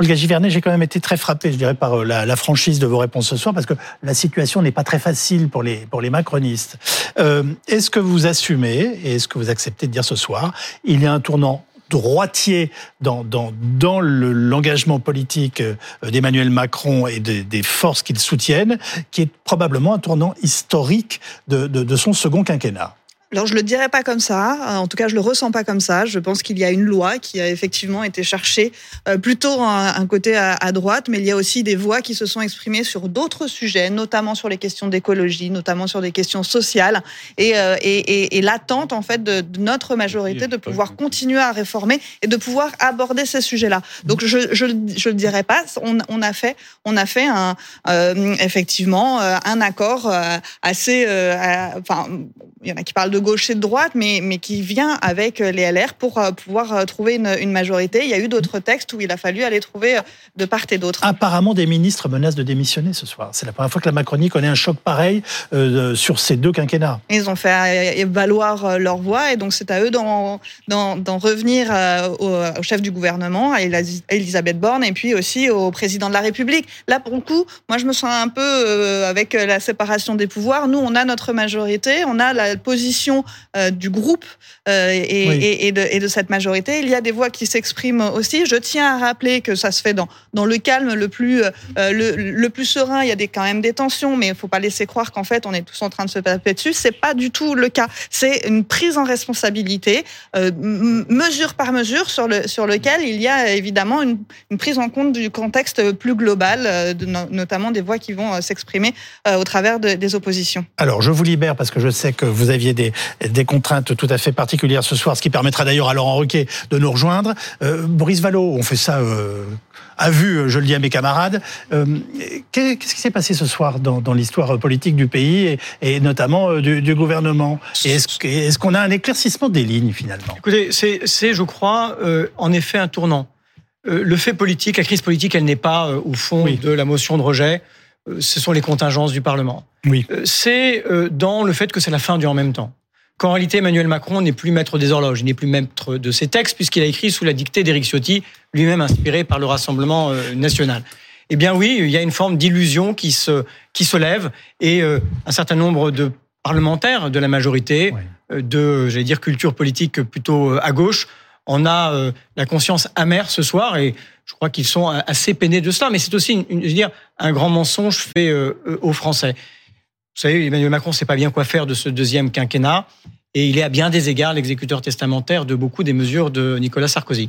Speaker 1: Olga Givernet, j'ai quand même été très frappé, je dirais, par euh, la, franchise de vos réponses ce soir, parce que la situation n'est pas très facile pour les, pour les macronistes. Euh, est-ce que vous assumez, et est-ce que vous acceptez de dire ce soir, il y a un tournant droitier dans, dans, dans l'engagement politique d'Emmanuel Macron et des forces qu'il soutiennent, qui est probablement un tournant historique de, de, de son second quinquennat?
Speaker 5: Alors je le dirais pas comme ça, en tout cas je le ressens pas comme ça. Je pense qu'il y a une loi qui a effectivement été cherchée euh, plutôt un, côté à, droite, mais il y a aussi des voix qui se sont exprimées sur d'autres sujets, notamment sur les questions d'écologie, notamment sur des questions sociales, et, euh, et, et, l'attente en fait de, notre majorité de pouvoir continuer à réformer et de pouvoir aborder ces sujets-là. Donc je je je le dirais pas. On, on a fait on a fait un euh, effectivement un accord assez enfin il y en a qui parlent de gauche et de droite, mais, mais qui vient avec euh, les LR pour euh, pouvoir euh, trouver une, une majorité. Il y a eu d'autres textes où il a fallu aller trouver de part et d'autre.
Speaker 1: Apparemment, des ministres menacent de démissionner ce soir. C'est la première fois que la Macronie connaît un choc pareil euh, sur ces deux quinquennats.
Speaker 5: Ils ont fait valoir leur voix et donc c'est à eux d'en, revenir au, au, chef du gouvernement, à Elisabeth Borne, et puis aussi au président de la République. Là, pour le coup, moi, je me sens un peu avec la séparation des pouvoirs. Nous, on a notre majorité, on a la position euh, du groupe euh, et, et, de, et, de, cette majorité. Il y a des voix qui s'expriment aussi. Je tiens à rappeler que ça se fait dans, dans le calme le plus, euh, le, le, plus serein. Il y a des, quand même des tensions, mais il ne faut pas laisser croire qu'en fait on est tous en train de se taper dessus. C'est pas du tout le cas. C'est une prise en responsabilité, mesure par mesure, sur, le, sur lequel il y a évidemment une, une prise en compte du contexte plus global, de, notamment des voix qui vont s'exprimer au travers de, des oppositions.
Speaker 1: Alors je vous libère parce que je sais que vous aviez des, des contraintes tout à fait particulières ce soir, ce qui permettra d'ailleurs à Laurent Roquet de nous rejoindre. Euh, Boris Vallot, on fait ça euh, à vue, je le dis à mes camarades. Euh, Qu'est-ce qui s'est passé ce soir dans, dans l'histoire politique du pays et, et notamment euh, du, du gouvernement? Est-ce est qu'on a un éclaircissement des lignes finalement?
Speaker 12: Écoutez, c'est, je crois, en effet un tournant. Le fait politique, la crise politique, elle n'est pas au fond
Speaker 1: Oui.
Speaker 12: de la motion de rejet. Ce sont les contingences du Parlement.
Speaker 1: Oui.
Speaker 12: C'est dans le fait que c'est la fin du en même temps. Qu'en réalité, Emmanuel Macron n'est plus maître des horloges, il n'est plus maître de ses textes, puisqu'il a écrit sous la dictée d'Éric Ciotti, lui-même inspiré par le Rassemblement euh, national. Eh bien oui, il y a une forme d'illusion qui se, qui se lève, et euh, un certain nombre de parlementaires de la majorité, euh, de, j'allais dire, culture politique plutôt à gauche, on a euh, la conscience amère ce soir, et je crois qu'ils sont assez peinés de cela. Mais c'est aussi, une, une- je veux dire, un grand mensonge fait euh, aux Français. Vous savez, Emmanuel Macron ne sait pas bien quoi faire de ce deuxième quinquennat, et il est à bien des égards l'exécuteur testamentaire de beaucoup des mesures de Nicolas Sarkozy.